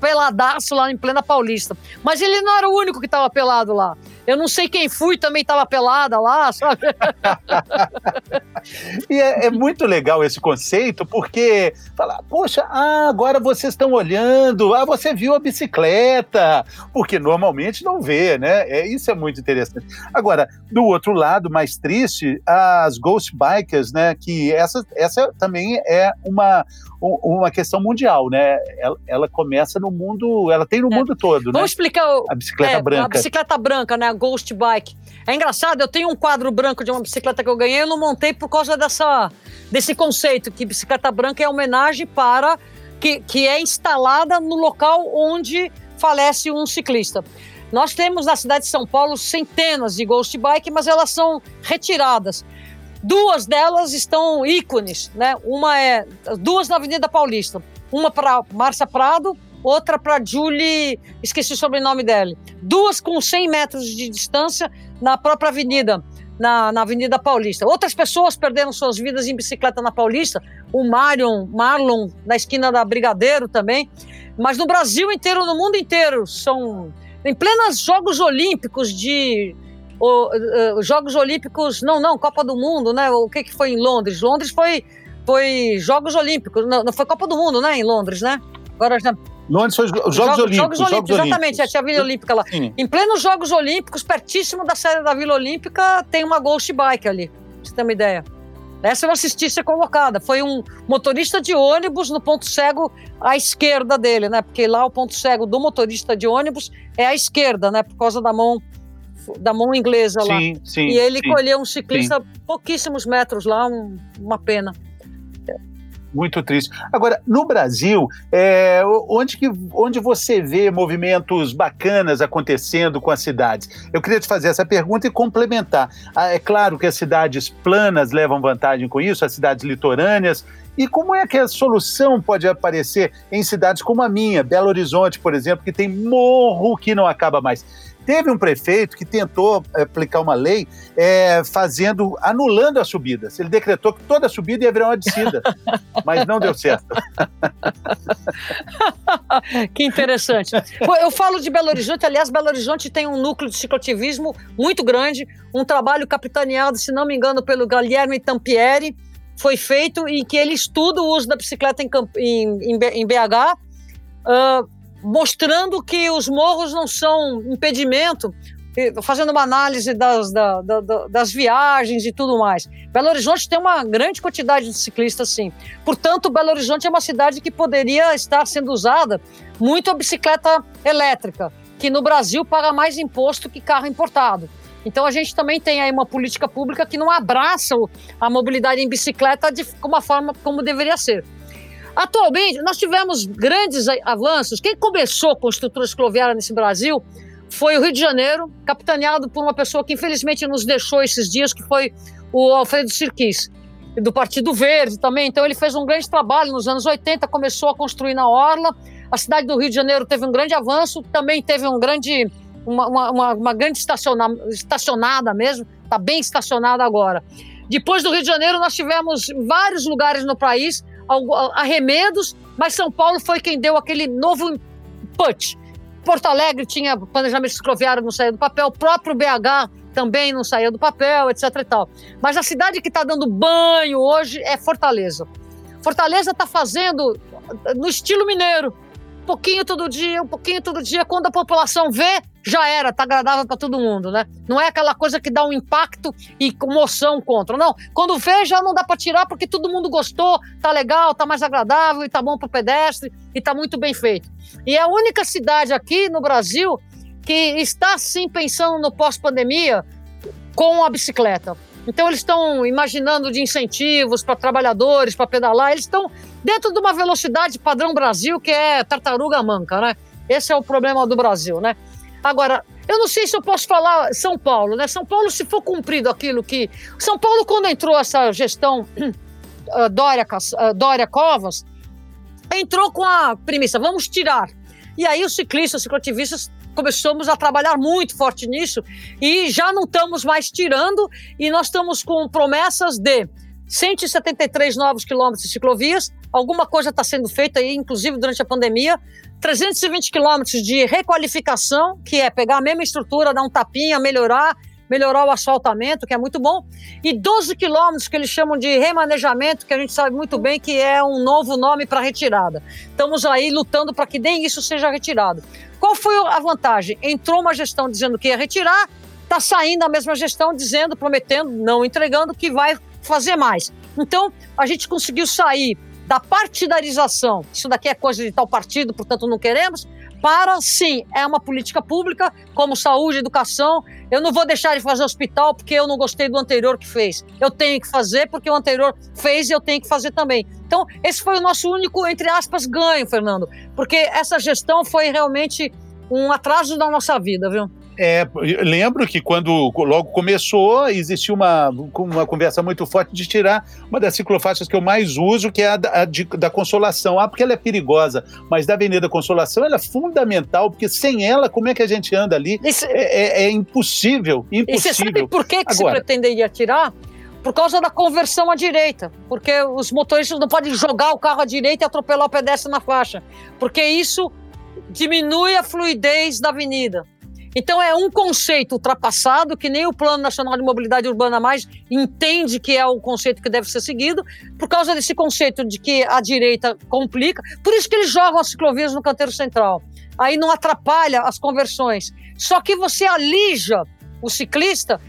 Peladaço, lá em plena Paulista. Mas ele não era o único que estava pelado lá. Eu não sei quem fui, também estava pelada lá, sabe? (laughs) e é, é, muito legal esse conceito, porque fala, poxa, ah, agora vocês estão olhando, ah, você viu a bicicleta, porque normalmente não vê, né? É, isso é muito interessante. Agora, do outro lado, mais triste, as Ghost Bikers, né? Que essa, essa também é uma, uma questão mundial, né? Ela, ela começa no mundo, ela tem no é. mundo todo, Vamos né? Vamos explicar o, a bicicleta é, branca. A bicicleta branca, né? Ghost Bike. É engraçado, eu tenho um quadro branco de uma bicicleta que eu ganhei, eu não montei por causa dessa, desse conceito, que bicicleta branca é homenagem para. que, que é instalada no local onde falece um ciclista. Nós temos na cidade de São Paulo centenas de Ghost Bike, mas elas são retiradas. Duas delas estão ícones, né? Uma é duas na Avenida Paulista, uma para Márcia Prado, outra para Julie, esqueci o sobrenome dela. Duas com 100 metros de distância na própria avenida, na, na Avenida Paulista. Outras pessoas perderam suas vidas em bicicleta na Paulista, o Marion, Marlon na esquina da Brigadeiro também. Mas no Brasil inteiro, no mundo inteiro, são em plenos Jogos Olímpicos de o, uh, Jogos Olímpicos, não, não, Copa do Mundo, né? O que, que foi em Londres? Londres foi, foi Jogos Olímpicos, não, não foi Copa do Mundo, né? Em Londres, né? Agora já. Londres foi Jogos, Jogos Olímpicos. Jogos Olímpicos, exatamente, Olímpicos. tinha a Vila Olímpica lá. Sim. Em plenos Jogos Olímpicos, pertíssimo da sede da Vila Olímpica, tem uma Ghost Bike ali, pra você ter uma ideia. Essa eu assisti ser colocada. Foi um motorista de ônibus no ponto cego à esquerda dele, né? Porque lá o ponto cego do motorista de ônibus é à esquerda, né? Por causa da mão da mão inglesa lá. Sim, sim, e ele sim, colheu um ciclista sim. pouquíssimos metros lá, um, uma pena. Muito triste. Agora, no Brasil, é, onde, que, onde você vê movimentos bacanas acontecendo com as cidades? Eu queria te fazer essa pergunta e complementar. Ah, é claro que as cidades planas levam vantagem com isso, as cidades litorâneas. E como é que a solução pode aparecer em cidades como a minha, Belo Horizonte, por exemplo, que tem morro que não acaba mais? Teve um prefeito que tentou eh, aplicar uma lei é, fazendo, anulando as subidas. Ele decretou que toda subida ia virar uma descida, (laughs) mas não deu certo. que interessante. Eu falo de Belo Horizonte, aliás, Belo Horizonte tem um núcleo de cicloativismo muito grande, um trabalho capitaneado, se não me engano, pelo Guilherme Tampieri, foi feito em que ele estuda o uso da bicicleta em, em, em BH. Uh, mostrando que os morros não são impedimento fazendo uma análise das, da, da, das viagens e tudo mais. Belo Horizonte tem uma grande quantidade de ciclistas, sim. Portanto, Belo Horizonte é uma cidade que poderia estar sendo usada muito a bicicleta elétrica, que no Brasil paga mais imposto que carro importado. Então a gente também tem aí uma política pública que não abraça a mobilidade em bicicleta de uma forma como deveria ser. Atualmente, nós tivemos grandes avanços. Quem começou com estrutura cicloviária nesse Brasil foi o Rio de Janeiro, capitaneado por uma pessoa que infelizmente nos deixou esses dias, que foi o Alfredo Sirquis, do Partido Verde também. Então ele fez um grande trabalho nos anos 80, começou a construir na Orla. A cidade do Rio de Janeiro teve um grande avanço, também teve um grande, uma, uma, uma grande estaciona, estacionada mesmo, está bem estacionada agora. Depois do Rio de Janeiro, nós tivemos vários lugares no país arremedos, mas São Paulo foi quem deu aquele novo punch. Porto Alegre tinha planejamento cicloviário, não saía do papel, o próprio BH também não saía do papel, etc e tal. Mas a cidade que está dando banho hoje é Fortaleza. Fortaleza está fazendo no estilo mineiro, um pouquinho todo dia, um pouquinho todo dia. Quando a população vê, já era, tá agradável para todo mundo, né? Não é aquela coisa que dá um impacto e comoção contra. Não, quando vê já não dá para tirar porque todo mundo gostou, tá legal, tá mais agradável e tá bom para pedestre e tá muito bem feito. E é a única cidade aqui no Brasil que está sim pensando no pós-pandemia com a bicicleta. Então eles estão imaginando de incentivos para trabalhadores, para pedalar, eles estão dentro de uma velocidade padrão Brasil que é tartaruga manca, né? Esse é o problema do Brasil, né? Agora, eu não sei se eu posso falar São Paulo, né? São Paulo, se for cumprido aquilo que. São Paulo, quando entrou essa gestão uh, (clears throat) Dória, uh, Dória Covas, entrou com a premissa: vamos tirar. E aí os ciclistas, cicloativistas, começamos a trabalhar muito forte nisso e já não estamos mais tirando e nós estamos com promessas de 173 novos quilômetros de ciclovias, alguma coisa está sendo feita aí, inclusive durante a pandemia, 320 quilômetros de requalificação, que é pegar a mesma estrutura, dar um tapinha, melhorar, melhorar o asfaltamento, que é muito bom, e 12 quilômetros que eles chamam de remanejamento, que a gente sabe muito bem que é um novo nome para retirada. Estamos aí lutando para que nem isso seja retirado. Qual foi a vantagem? Entrou uma gestão dizendo que ia retirar, está saindo a mesma gestão dizendo, prometendo, não entregando, que vai fazer mais. Então, a gente conseguiu sair da partidarização, isso daqui é coisa de tal partido, portanto não queremos, para sim, é uma política pública, como saúde, educação. Eu não vou deixar de fazer hospital porque eu não gostei do anterior que fez. Eu tenho que fazer porque o anterior fez e eu tenho que fazer também. Então, esse foi o nosso único, entre aspas, ganho, Fernando, porque essa gestão foi realmente um atraso da nossa vida, viu? É, lembro que quando logo começou, existia uma, uma conversa muito forte de tirar uma das ciclofaixas que eu mais uso, que é a da, a de, da Consolação. Ah, porque ela é perigosa, mas da Avenida Consolação ela é fundamental, porque sem ela, como é que a gente anda ali? Isso, é, é, é, impossível, impossível. E você sabe por que, que Agora, se pretenderia tirar? Por causa da conversão à direita, porque os motoristas não podem jogar o carro à direita e atropelar o pedestre na faixa, porque isso diminui a fluidez da avenida. Então é um conceito ultrapassado que nem o Plano Nacional de Mobilidade Urbana mais entende que é o conceito que deve ser seguido, por causa desse conceito de que a direita complica. Por isso que eles jogam as ciclovias no canteiro central. Aí não atrapalha as conversões. Só que você alija o ciclista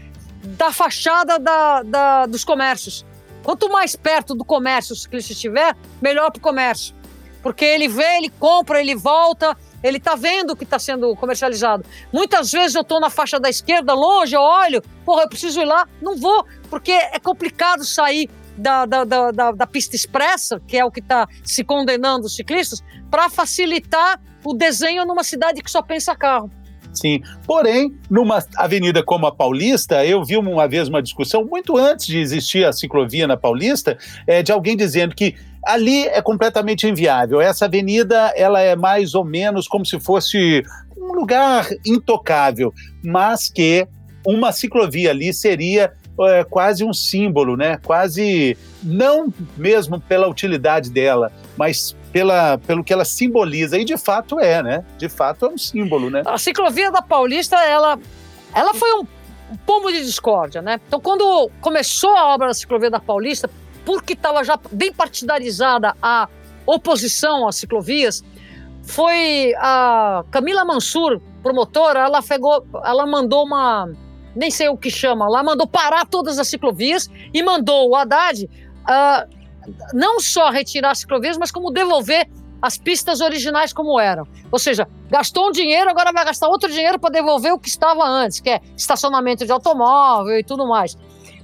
da fachada da, da, dos comércios. Quanto mais perto do comércio o ciclista estiver, melhor para o comércio. Porque ele vê, ele compra, ele volta, ele está vendo o que está sendo comercializado. Muitas vezes eu estou na faixa da esquerda, longe, eu olho, porra, eu preciso ir lá, não vou, porque é complicado sair da, da, da, da, pista expressa, que é o que está se condenando os ciclistas, para facilitar o desenho numa cidade que só pensa carro. Sim. Porém, numa avenida como a Paulista, eu vi uma vez uma discussão, muito antes de existir a ciclovia na Paulista, é, de alguém dizendo que ali é completamente inviável. Essa avenida ela é mais ou menos como se fosse um lugar intocável, mas que uma ciclovia ali seria é, quase um símbolo, né? Quase não mesmo pela utilidade dela, mas pela, pelo que ela simboliza. E de fato é, né? De fato é um símbolo, né? A ciclovia da Paulista, ela, ela foi um, pombo de discórdia, né? Então, quando começou a obra da ciclovia da Paulista, porque estava já bem partidarizada a oposição às ciclovias, foi a Camila Mansur, promotora, ela, pegou, ela mandou uma, nem sei o que chama, ela mandou parar todas as ciclovias e mandou o Haddad uh, não só retirar as ciclovias, mas como devolver as pistas originais como eram. Ou seja, gastou um dinheiro, agora vai gastar outro dinheiro para devolver o que estava antes, que é estacionamento de automóvel e tudo mais.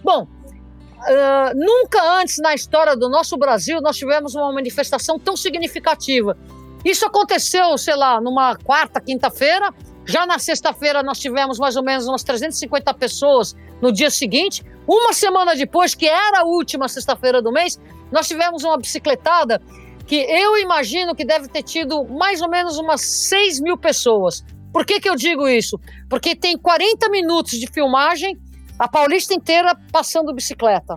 Bom, uh, nunca antes na história do nosso Brasil nós tivemos uma manifestação tão significativa. Isso aconteceu, sei lá, numa quarta, quinta-feira. Já na sexta-feira nós tivemos mais ou menos umas 350 pessoas no dia seguinte. Uma semana depois, que era a última sexta-feira do mês, nós tivemos uma bicicletada que eu imagino que deve ter tido mais ou menos umas 6 mil pessoas. Por que, que eu digo isso? Porque tem 40 minutos de filmagem, a Paulista inteira passando bicicleta.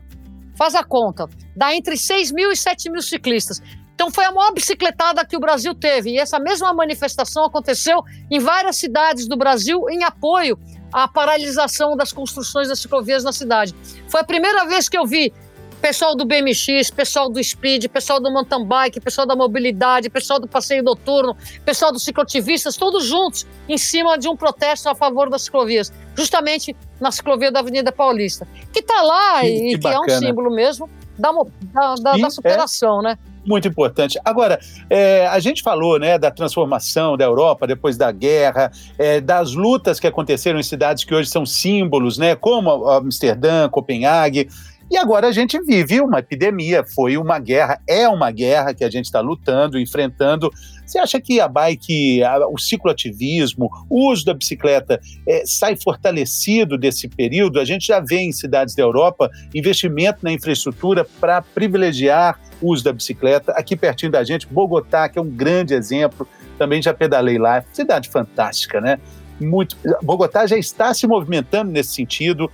Faz a conta. Dá entre 6 mil e 7 mil ciclistas. Então foi a maior bicicletada que o Brasil teve. E essa mesma manifestação aconteceu em várias cidades do Brasil em apoio à paralisação das construções das ciclovias na cidade. Foi a primeira vez que eu vi pessoal do BMX, pessoal do Speed, pessoal do mountain bike, pessoal da mobilidade, pessoal do passeio noturno, pessoal dos ciclotivistas, todos juntos em cima de um protesto a favor das ciclovias, justamente na ciclovia da Avenida Paulista, que está lá que, e que, que é um símbolo mesmo da, da, da, é. superação, é. né? muito importante. Agora, é, a gente falou né, da transformação da Europa depois da guerra, é, das lutas que aconteceram em cidades que hoje são símbolos, né, como Amsterdã, Copenhague. E agora a gente vive uma epidemia, foi uma guerra, é uma guerra que a gente está lutando, enfrentando. Você acha que a bike, a, o cicloativismo, o uso da bicicleta é, sai fortalecido desse período? A gente já vê em cidades da Europa investimento na infraestrutura para privilegiar o uso da bicicleta. Aqui pertinho da gente, Bogotá, que é um grande exemplo, também já pedalei lá. Cidade fantástica, né? Muito. Bogotá já está se movimentando nesse sentido.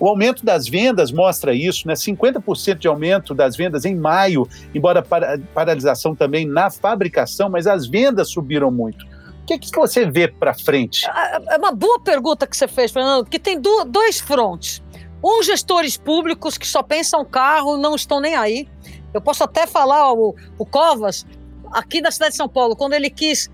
O aumento das vendas mostra isso, né? 50% de aumento das vendas em maio, embora para, paralisação também na fabricação, mas as vendas subiram muito. O que, é que você vê para frente? É, uma boa pergunta que você fez, Fernando, porque tem do, dois frontes. Um, gestores públicos que só pensam carro, não estão nem aí. Eu posso até falar, o, o Covas, aqui da cidade de São Paulo, quando ele quis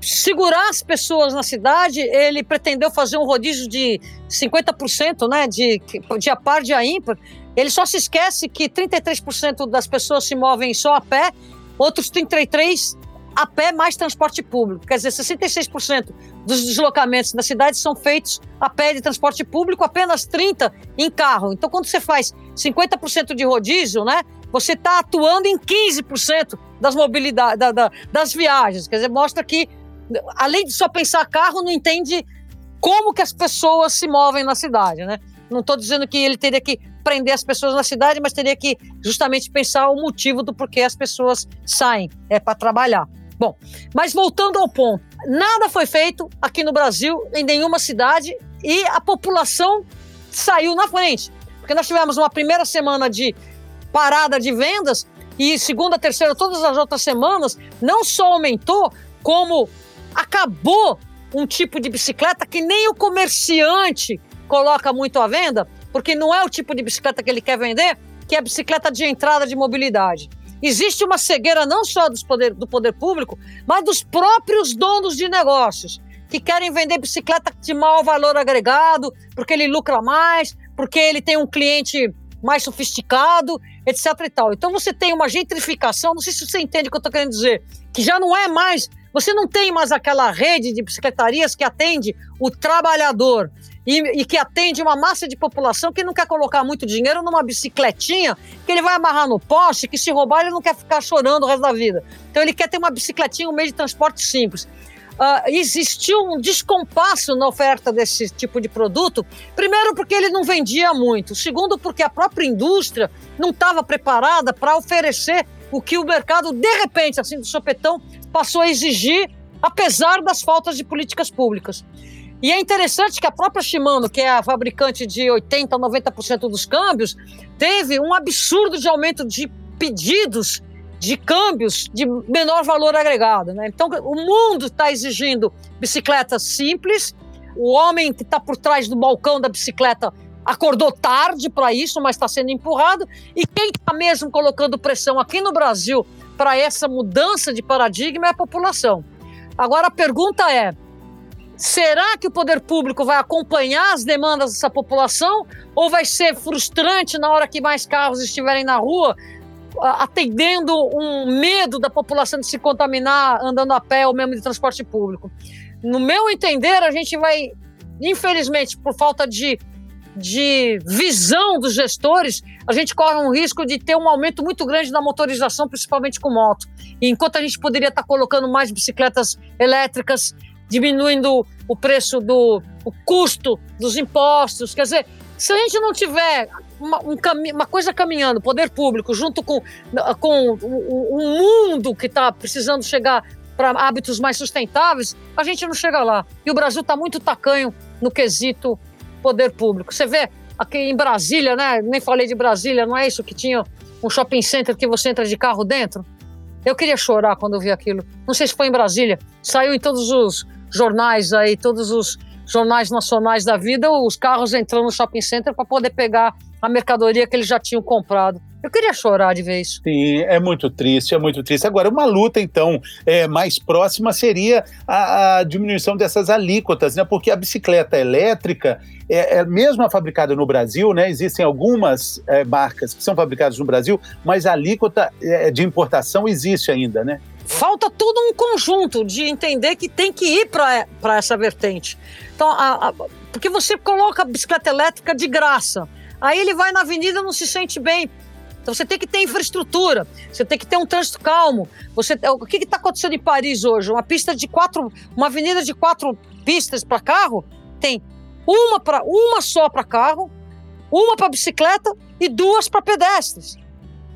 segurar as pessoas na cidade, ele pretendeu fazer um rodízio de 50%, né, de, de a par de a ímpar. Ele só se esquece que 33% das pessoas se movem só a pé, outros 33% a pé mais transporte público. Quer dizer, 66% dos deslocamentos da cidade são feitos a pé de transporte público, apenas 30% em carro. Então, quando você faz 50% de rodízio, né, você está atuando em 15% das mobilidades, da, da, das viagens. Quer dizer, mostra que além de só pensar carro, não entende como que as pessoas se movem na cidade, né? Não estou dizendo que ele teria que prender as pessoas na cidade, mas teria que justamente pensar o motivo do porquê as pessoas saem, é para trabalhar. Bom, mas voltando ao ponto, nada foi feito aqui no Brasil, em nenhuma cidade, e a população saiu na frente. Porque nós tivemos uma primeira semana de parada de vendas e segunda, terceira, todas as outras semanas, não só aumentou, como acabou um tipo de bicicleta que nem o comerciante coloca muito à venda, porque não é o tipo de bicicleta que ele quer vender, que é a bicicleta de entrada de mobilidade. Existe uma cegueira não só dos poder, do poder público, mas dos próprios donos de negócios, que querem vender bicicleta de maior valor agregado, porque ele lucra mais, porque ele tem um cliente mais sofisticado, etc e tal. Então você tem uma gentrificação, não sei se você entende o que eu estou querendo dizer, que já não é mais você não tem mais aquela rede de bicicletarias que atende o trabalhador e, e, que atende uma massa de população que não quer colocar muito dinheiro numa bicicletinha que ele vai amarrar no poste, que se roubar ele não quer ficar chorando o resto da vida. Então ele quer ter uma bicicletinha, um meio de transporte simples. Uh, existiu um descompasso na oferta desse tipo de produto. Primeiro, porque ele não vendia muito. Segundo, porque a própria indústria não estava preparada para oferecer o que o mercado, de repente, assim, do sopetão, passou a exigir, apesar das faltas de políticas públicas. E é interessante que a própria Shimano, que é a fabricante de 80% a 90% dos câmbios, teve um absurdo de aumento de pedidos de câmbios de menor valor agregado. Né? Então, o mundo está exigindo bicicletas simples, o homem que está por trás do balcão da bicicleta acordou tarde para isso, mas está sendo empurrado. E quem está mesmo colocando pressão aqui no Brasil para essa mudança de paradigma é a população. Agora a pergunta é: Será que o poder público vai acompanhar as demandas dessa população ou vai ser frustrante na hora que mais carros estiverem na rua, atendendo um medo da população de se contaminar andando a pé ou mesmo de transporte público? No meu entender, a gente vai, infelizmente, por falta de, de visão dos gestores, a gente corre um risco de ter um aumento muito grande da motorização, principalmente com moto. E enquanto a gente poderia estar colocando mais bicicletas elétricas, diminuindo o preço do o custo dos impostos. Quer dizer, se a gente não tiver uma, um uma coisa caminhando, poder público, junto com, com o, o mundo que está precisando chegar para hábitos mais sustentáveis, a gente não chega lá. E o Brasil está muito tacanho no quesito poder público. Você vê aqui em Brasília, né? Nem falei de Brasília, não é isso que tinha um shopping center que você entra de carro dentro? Eu queria chorar quando eu vi aquilo. Não sei se foi em Brasília. Saiu em todos os jornais aí, todos os jornais nacionais da vida, os carros entrando no shopping center para poder pegar a mercadoria que eles já tinham comprado. Eu queria chorar de ver isso. Sim, é muito triste, é muito triste. Agora, uma luta, então, é, mais próxima seria a, a, diminuição dessas alíquotas, né? Porque a bicicleta elétrica, é, é mesmo a fabricada no Brasil, né? Existem algumas é, marcas que são fabricadas no Brasil, mas a alíquota é, de importação existe ainda, né? falta todo um conjunto de entender que tem que ir para essa vertente. Então, a, a, porque você coloca a bicicleta elétrica de graça, aí ele vai na avenida e não se sente bem. Então você tem que ter infraestrutura, você tem que ter um trânsito calmo. Você, o que está acontecendo em Paris hoje? Uma pista de quatro, uma avenida de quatro pistas para carro tem uma para uma só para carro, uma para bicicleta e duas para pedestres.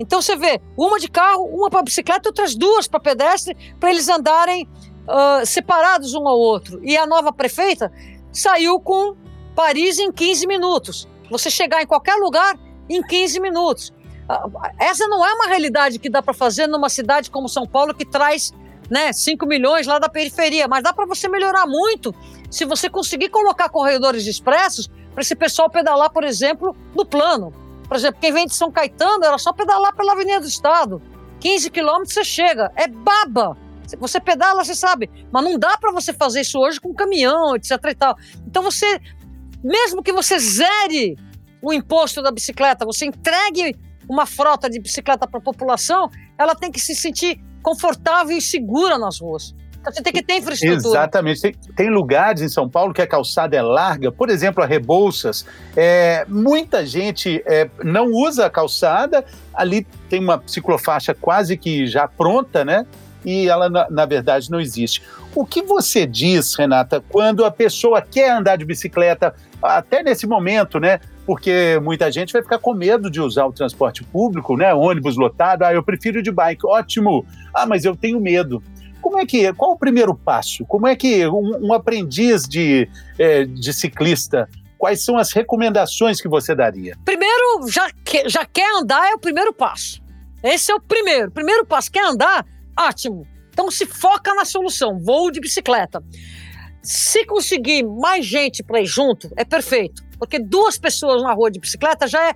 Então você vê uma de carro, uma para bicicleta, outras duas para pedestre, para eles andarem uh, separados um ao outro. E a nova prefeita saiu com Paris em 15 minutos. Você chegar em qualquer lugar em 15 minutos. Uh, essa não é uma realidade que dá para fazer numa cidade como São Paulo, que traz né, 5 milhões lá da periferia, mas dá para você melhorar muito se você conseguir colocar corredores expressos para esse pessoal pedalar, por exemplo, no plano. Por exemplo, quem vem de São Caetano era só pedalar pela Avenida do Estado. 15 quilômetros você chega. É baba. Você pedala, você sabe. Mas não dá para você fazer isso hoje com caminhão, etc e tal. Então você, mesmo que você zere o imposto da bicicleta, você entregue uma frota de bicicleta para a população, ela tem que se sentir confortável e segura nas ruas. Então, você tem que ter infraestrutura. Exatamente. Tem, tem, lugares em São Paulo que a calçada é larga, por exemplo, a Rebouças. É, muita gente é, não usa a calçada, ali tem uma ciclofaixa quase que já pronta, né? E ela, na, na verdade, não existe. O que você diz, Renata, quando a pessoa quer andar de bicicleta, até nesse momento, né? porque muita gente vai ficar com medo de usar o transporte público, né? Ônibus lotado, ah, eu prefiro de bike, ótimo. Ah, mas eu tenho medo. Como é que, qual o primeiro passo? Como é que um, um aprendiz de, é, de ciclista quais são as recomendações que você daria? Primeiro, já, que, já quer andar é o primeiro passo. Esse é o primeiro. Primeiro passo, quer andar? Ótimo. Então se foca na solução, voo de bicicleta. Se conseguir mais gente para ir junto, é perfeito. Porque duas pessoas na rua de bicicleta já é,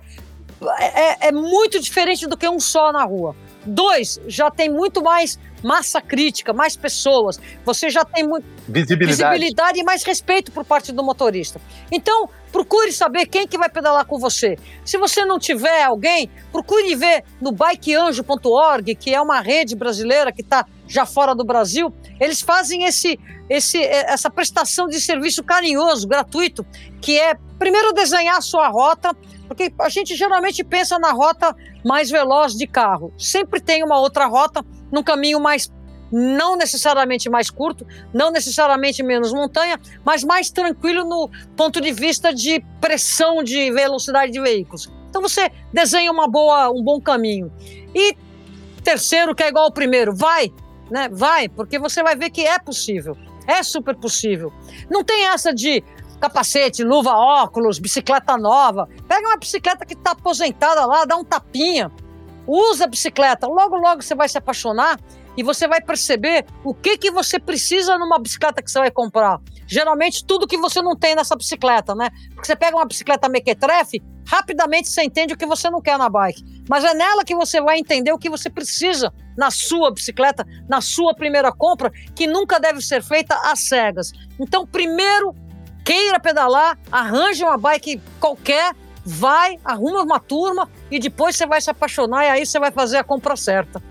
é, é muito diferente do que um só na rua. Dois, já tem muito mais massa crítica, mais pessoas, você já tem muito visibilidade. visibilidade e mais respeito por parte do motorista. Então, procure saber quem que vai pedalar com você. Se você não tiver alguém, procure ver no bikeanjo.org, que é uma rede brasileira que está já fora do Brasil. Eles fazem esse, esse, essa prestação de serviço carinhoso, gratuito, que é primeiro desenhar a sua rota, porque a gente geralmente pensa na rota mais veloz de carro. Sempre tem uma outra rota num caminho mais não necessariamente mais curto, não necessariamente menos montanha, mas mais tranquilo no ponto de vista de pressão de velocidade de veículos. Então você desenha uma boa, um bom caminho. E terceiro, que é igual ao primeiro, vai, né? Vai, porque você vai ver que é possível. É super possível. Não tem essa de capacete, luva, óculos, bicicleta nova. Pega uma bicicleta que está aposentada lá, dá um tapinha. Usa a bicicleta. Logo, logo você vai se apaixonar e você vai perceber o que, que você precisa numa bicicleta que você vai comprar. Geralmente, tudo que você não tem nessa bicicleta, né? Porque você pega uma bicicleta mequetrefe, rapidamente você entende o que você não quer na bike. Mas é nela que você vai entender o que você precisa na sua bicicleta, na sua primeira compra, que nunca deve ser feita às cegas. Então, primeiro, queira pedalar, arranje uma bike qualquer, vai, arruma uma turma e depois você vai se apaixonar e aí você vai fazer a compra certa.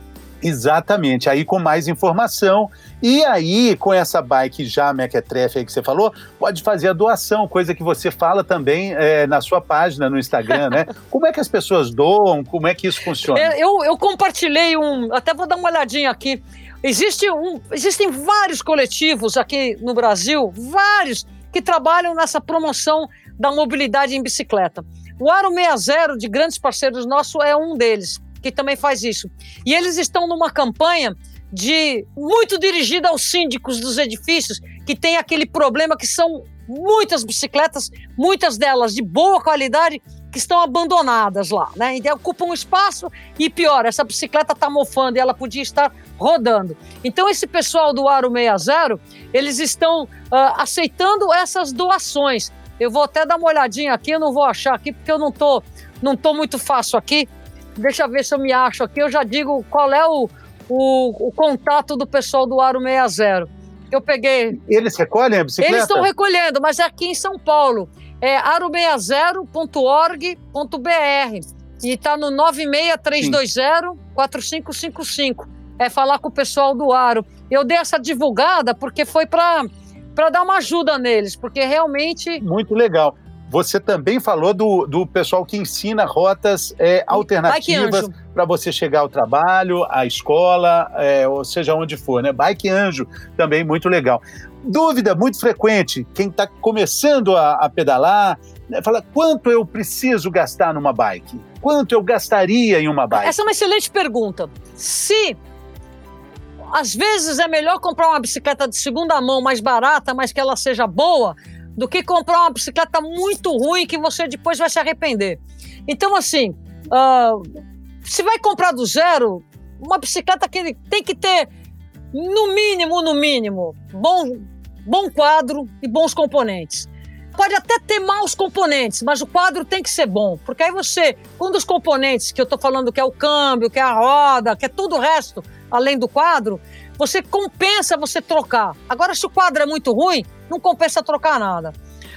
Exatamente, aí com mais informação. E aí, com essa bike já mequetrefe aí que você falou, pode fazer a doação, coisa que você fala também é, na sua página no Instagram, né? (laughs) Como é que as pessoas doam? Como é que isso funciona? É, eu, eu compartilhei um, até vou dar uma olhadinha aqui. Existe um, existem vários coletivos aqui no Brasil, vários, que trabalham nessa promoção da mobilidade em bicicleta. O Aro 60, de grandes parceiros nossos, é um deles que também faz isso. E eles estão numa campanha de muito dirigida aos síndicos dos edifícios que tem aquele problema que são muitas bicicletas, muitas delas de boa qualidade, que estão abandonadas lá, né? Então ocupam um espaço e pior, essa bicicleta está mofando e ela podia estar rodando. Então esse pessoal do Aro 60, eles estão uh, aceitando essas doações. Eu vou até dar uma olhadinha aqui, eu não vou achar aqui porque eu não tô, não tô muito fácil aqui, Deixa eu ver se eu me acho aqui. Eu já digo qual é o, o, o contato do pessoal do Aro 60. Eu peguei. Eles recolhem a bicicleta? Eles estão recolhendo, mas é aqui em São Paulo. É aro60.org.br e está no 96320-4555. É falar com o pessoal do Aro. Eu dei essa divulgada porque foi para dar uma ajuda neles, porque realmente. Muito legal. Você também falou do, do pessoal que ensina rotas é, alternativas para você chegar ao trabalho, à escola, é, ou seja onde for, né? Bike Anjo também muito legal. Dúvida muito frequente, quem está começando a, a pedalar, né, fala quanto eu preciso gastar numa bike? Quanto eu gastaria em uma bike? Essa é uma excelente pergunta. Se às vezes é melhor comprar uma bicicleta de segunda mão mais barata, mas que ela seja boa, do que comprar uma bicicleta muito ruim que você depois vai se arrepender. Então, assim, uh, se vai comprar do zero, uma bicicleta que tem que ter, no mínimo, no mínimo, bom, bom quadro e bons componentes. Pode até ter maus componentes, mas o quadro tem que ser bom. Porque aí você, um dos componentes que eu estou falando que é o câmbio, que é a roda, que é tudo o resto, além do quadro, você compensa você trocar. Agora, se o quadro é muito ruim, não compensa trocar nada.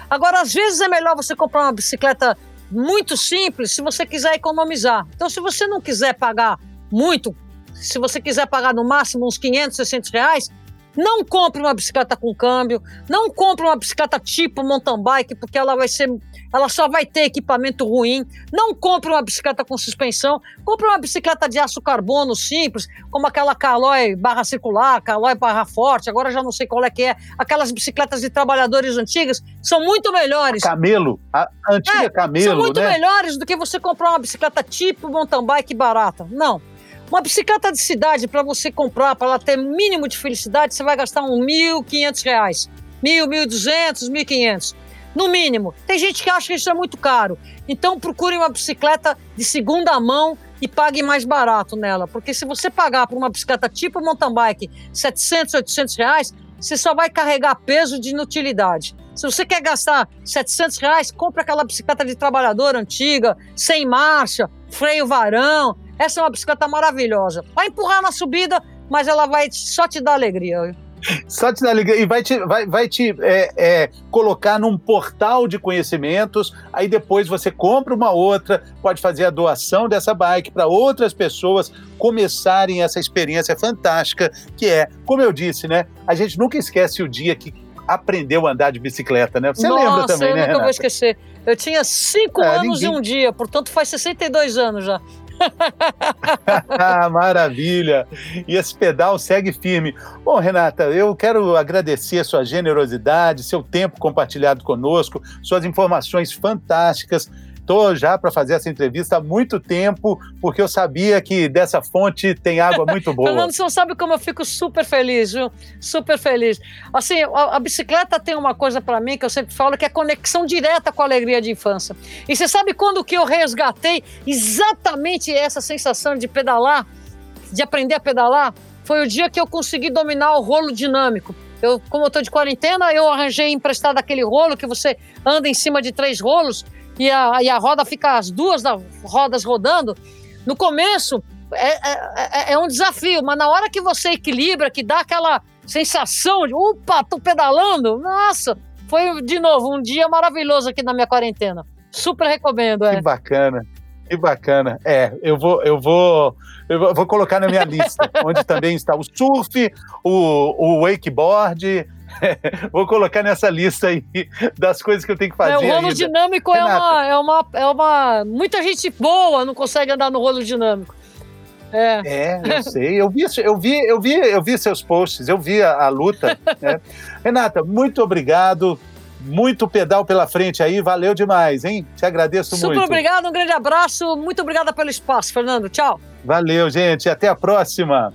Agora, às vezes é melhor você comprar uma bicicleta muito simples se você quiser economizar. Então, se você não quiser pagar muito, se você quiser pagar no máximo uns 500, 600 reais, não compre uma bicicleta com câmbio, não compre uma bicicleta tipo mountain bike, porque ela vai ser, ela só vai ter equipamento ruim. Não compre uma bicicleta com suspensão, compre uma bicicleta de aço carbono simples, como aquela Caloi barra circular, Caloi barra forte, agora já não sei qual é que é. Aquelas bicicletas de trabalhadores antigas são muito melhores. Camelo, a antiga é, Camelo, São muito né? melhores do que você comprar uma bicicleta tipo mountain bike barata. Não. Uma bicicleta de cidade, para você comprar, para ela ter mínimo de felicidade, você vai gastar uns R$ 1.500. R$ 1.000, R$ 1.200, R$ 1.500. No mínimo. Tem gente que acha que isso é muito caro. Então procure uma bicicleta de segunda mão e pague mais barato nela. Porque se você pagar por uma bicicleta tipo mountain bike 700, 800 reais, você só vai carregar peso de inutilidade. Se você quer gastar 700 reais, compre aquela bicicleta de trabalhador antiga, sem marcha, freio varão, essa é uma bicicleta maravilhosa. Vai empurrar na subida, mas ela vai só te dar alegria. Só te dar alegria. E vai te, vai, vai te é, é, colocar num portal de conhecimentos. Aí depois você compra uma outra, pode fazer a doação dessa bike para outras pessoas começarem essa experiência fantástica que é, como eu disse, né? A gente nunca esquece o dia que aprendeu a andar de bicicleta, né? Você Nossa, lembra também, eu né? nunca Renata? vou esquecer. Eu tinha cinco É, anos ninguém- e um dia, portanto faz 62 anos já. (laughs) Maravilha! E esse pedal segue firme. Bom, Renata, eu quero agradecer a sua generosidade, seu tempo compartilhado conosco, suas informações fantásticas. Estou já para fazer essa entrevista há muito tempo, porque eu sabia que dessa fonte tem água muito boa. Fernando, você não sabe como eu fico super feliz, viu? Super feliz. Assim, a, a bicicleta tem uma coisa para mim que eu sempre falo, que é conexão direta com a alegria de infância. E você sabe quando que eu resgatei exatamente essa sensação de pedalar, de aprender a pedalar? Foi o dia que eu consegui dominar o rolo dinâmico. Eu, como eu estou de quarentena, eu arranjei emprestado aquele rolo que você anda em cima de três rolos e a, e a roda fica as duas da- rodas rodando. No começo, é, é, é, um desafio, mas na hora que você equilibra, que dá aquela sensação de, opa, tô pedalando, nossa, foi de novo um dia maravilhoso aqui na minha quarentena. Super recomendo. É. Que bacana. Que bacana. É, eu vou, eu vou, eu vou colocar na minha lista, (laughs) onde também está o surf, o, o wakeboard. (laughs) vou colocar nessa lista aí das coisas que eu tenho que fazer. É, o rolo ainda. dinâmico é uma, é, uma, é uma. Muita gente boa não consegue andar no rolo dinâmico. É. é, eu sei. Eu vi, eu vi, eu vi, eu vi seus posts, eu vi a, a luta. (laughs) Né? Renata, muito obrigado. Muito pedal pela frente aí, valeu demais, hein? Te agradeço Super muito. Super obrigado, um grande abraço. Muito obrigada pelo espaço, Fernando. Tchau. Valeu, gente. Até a próxima.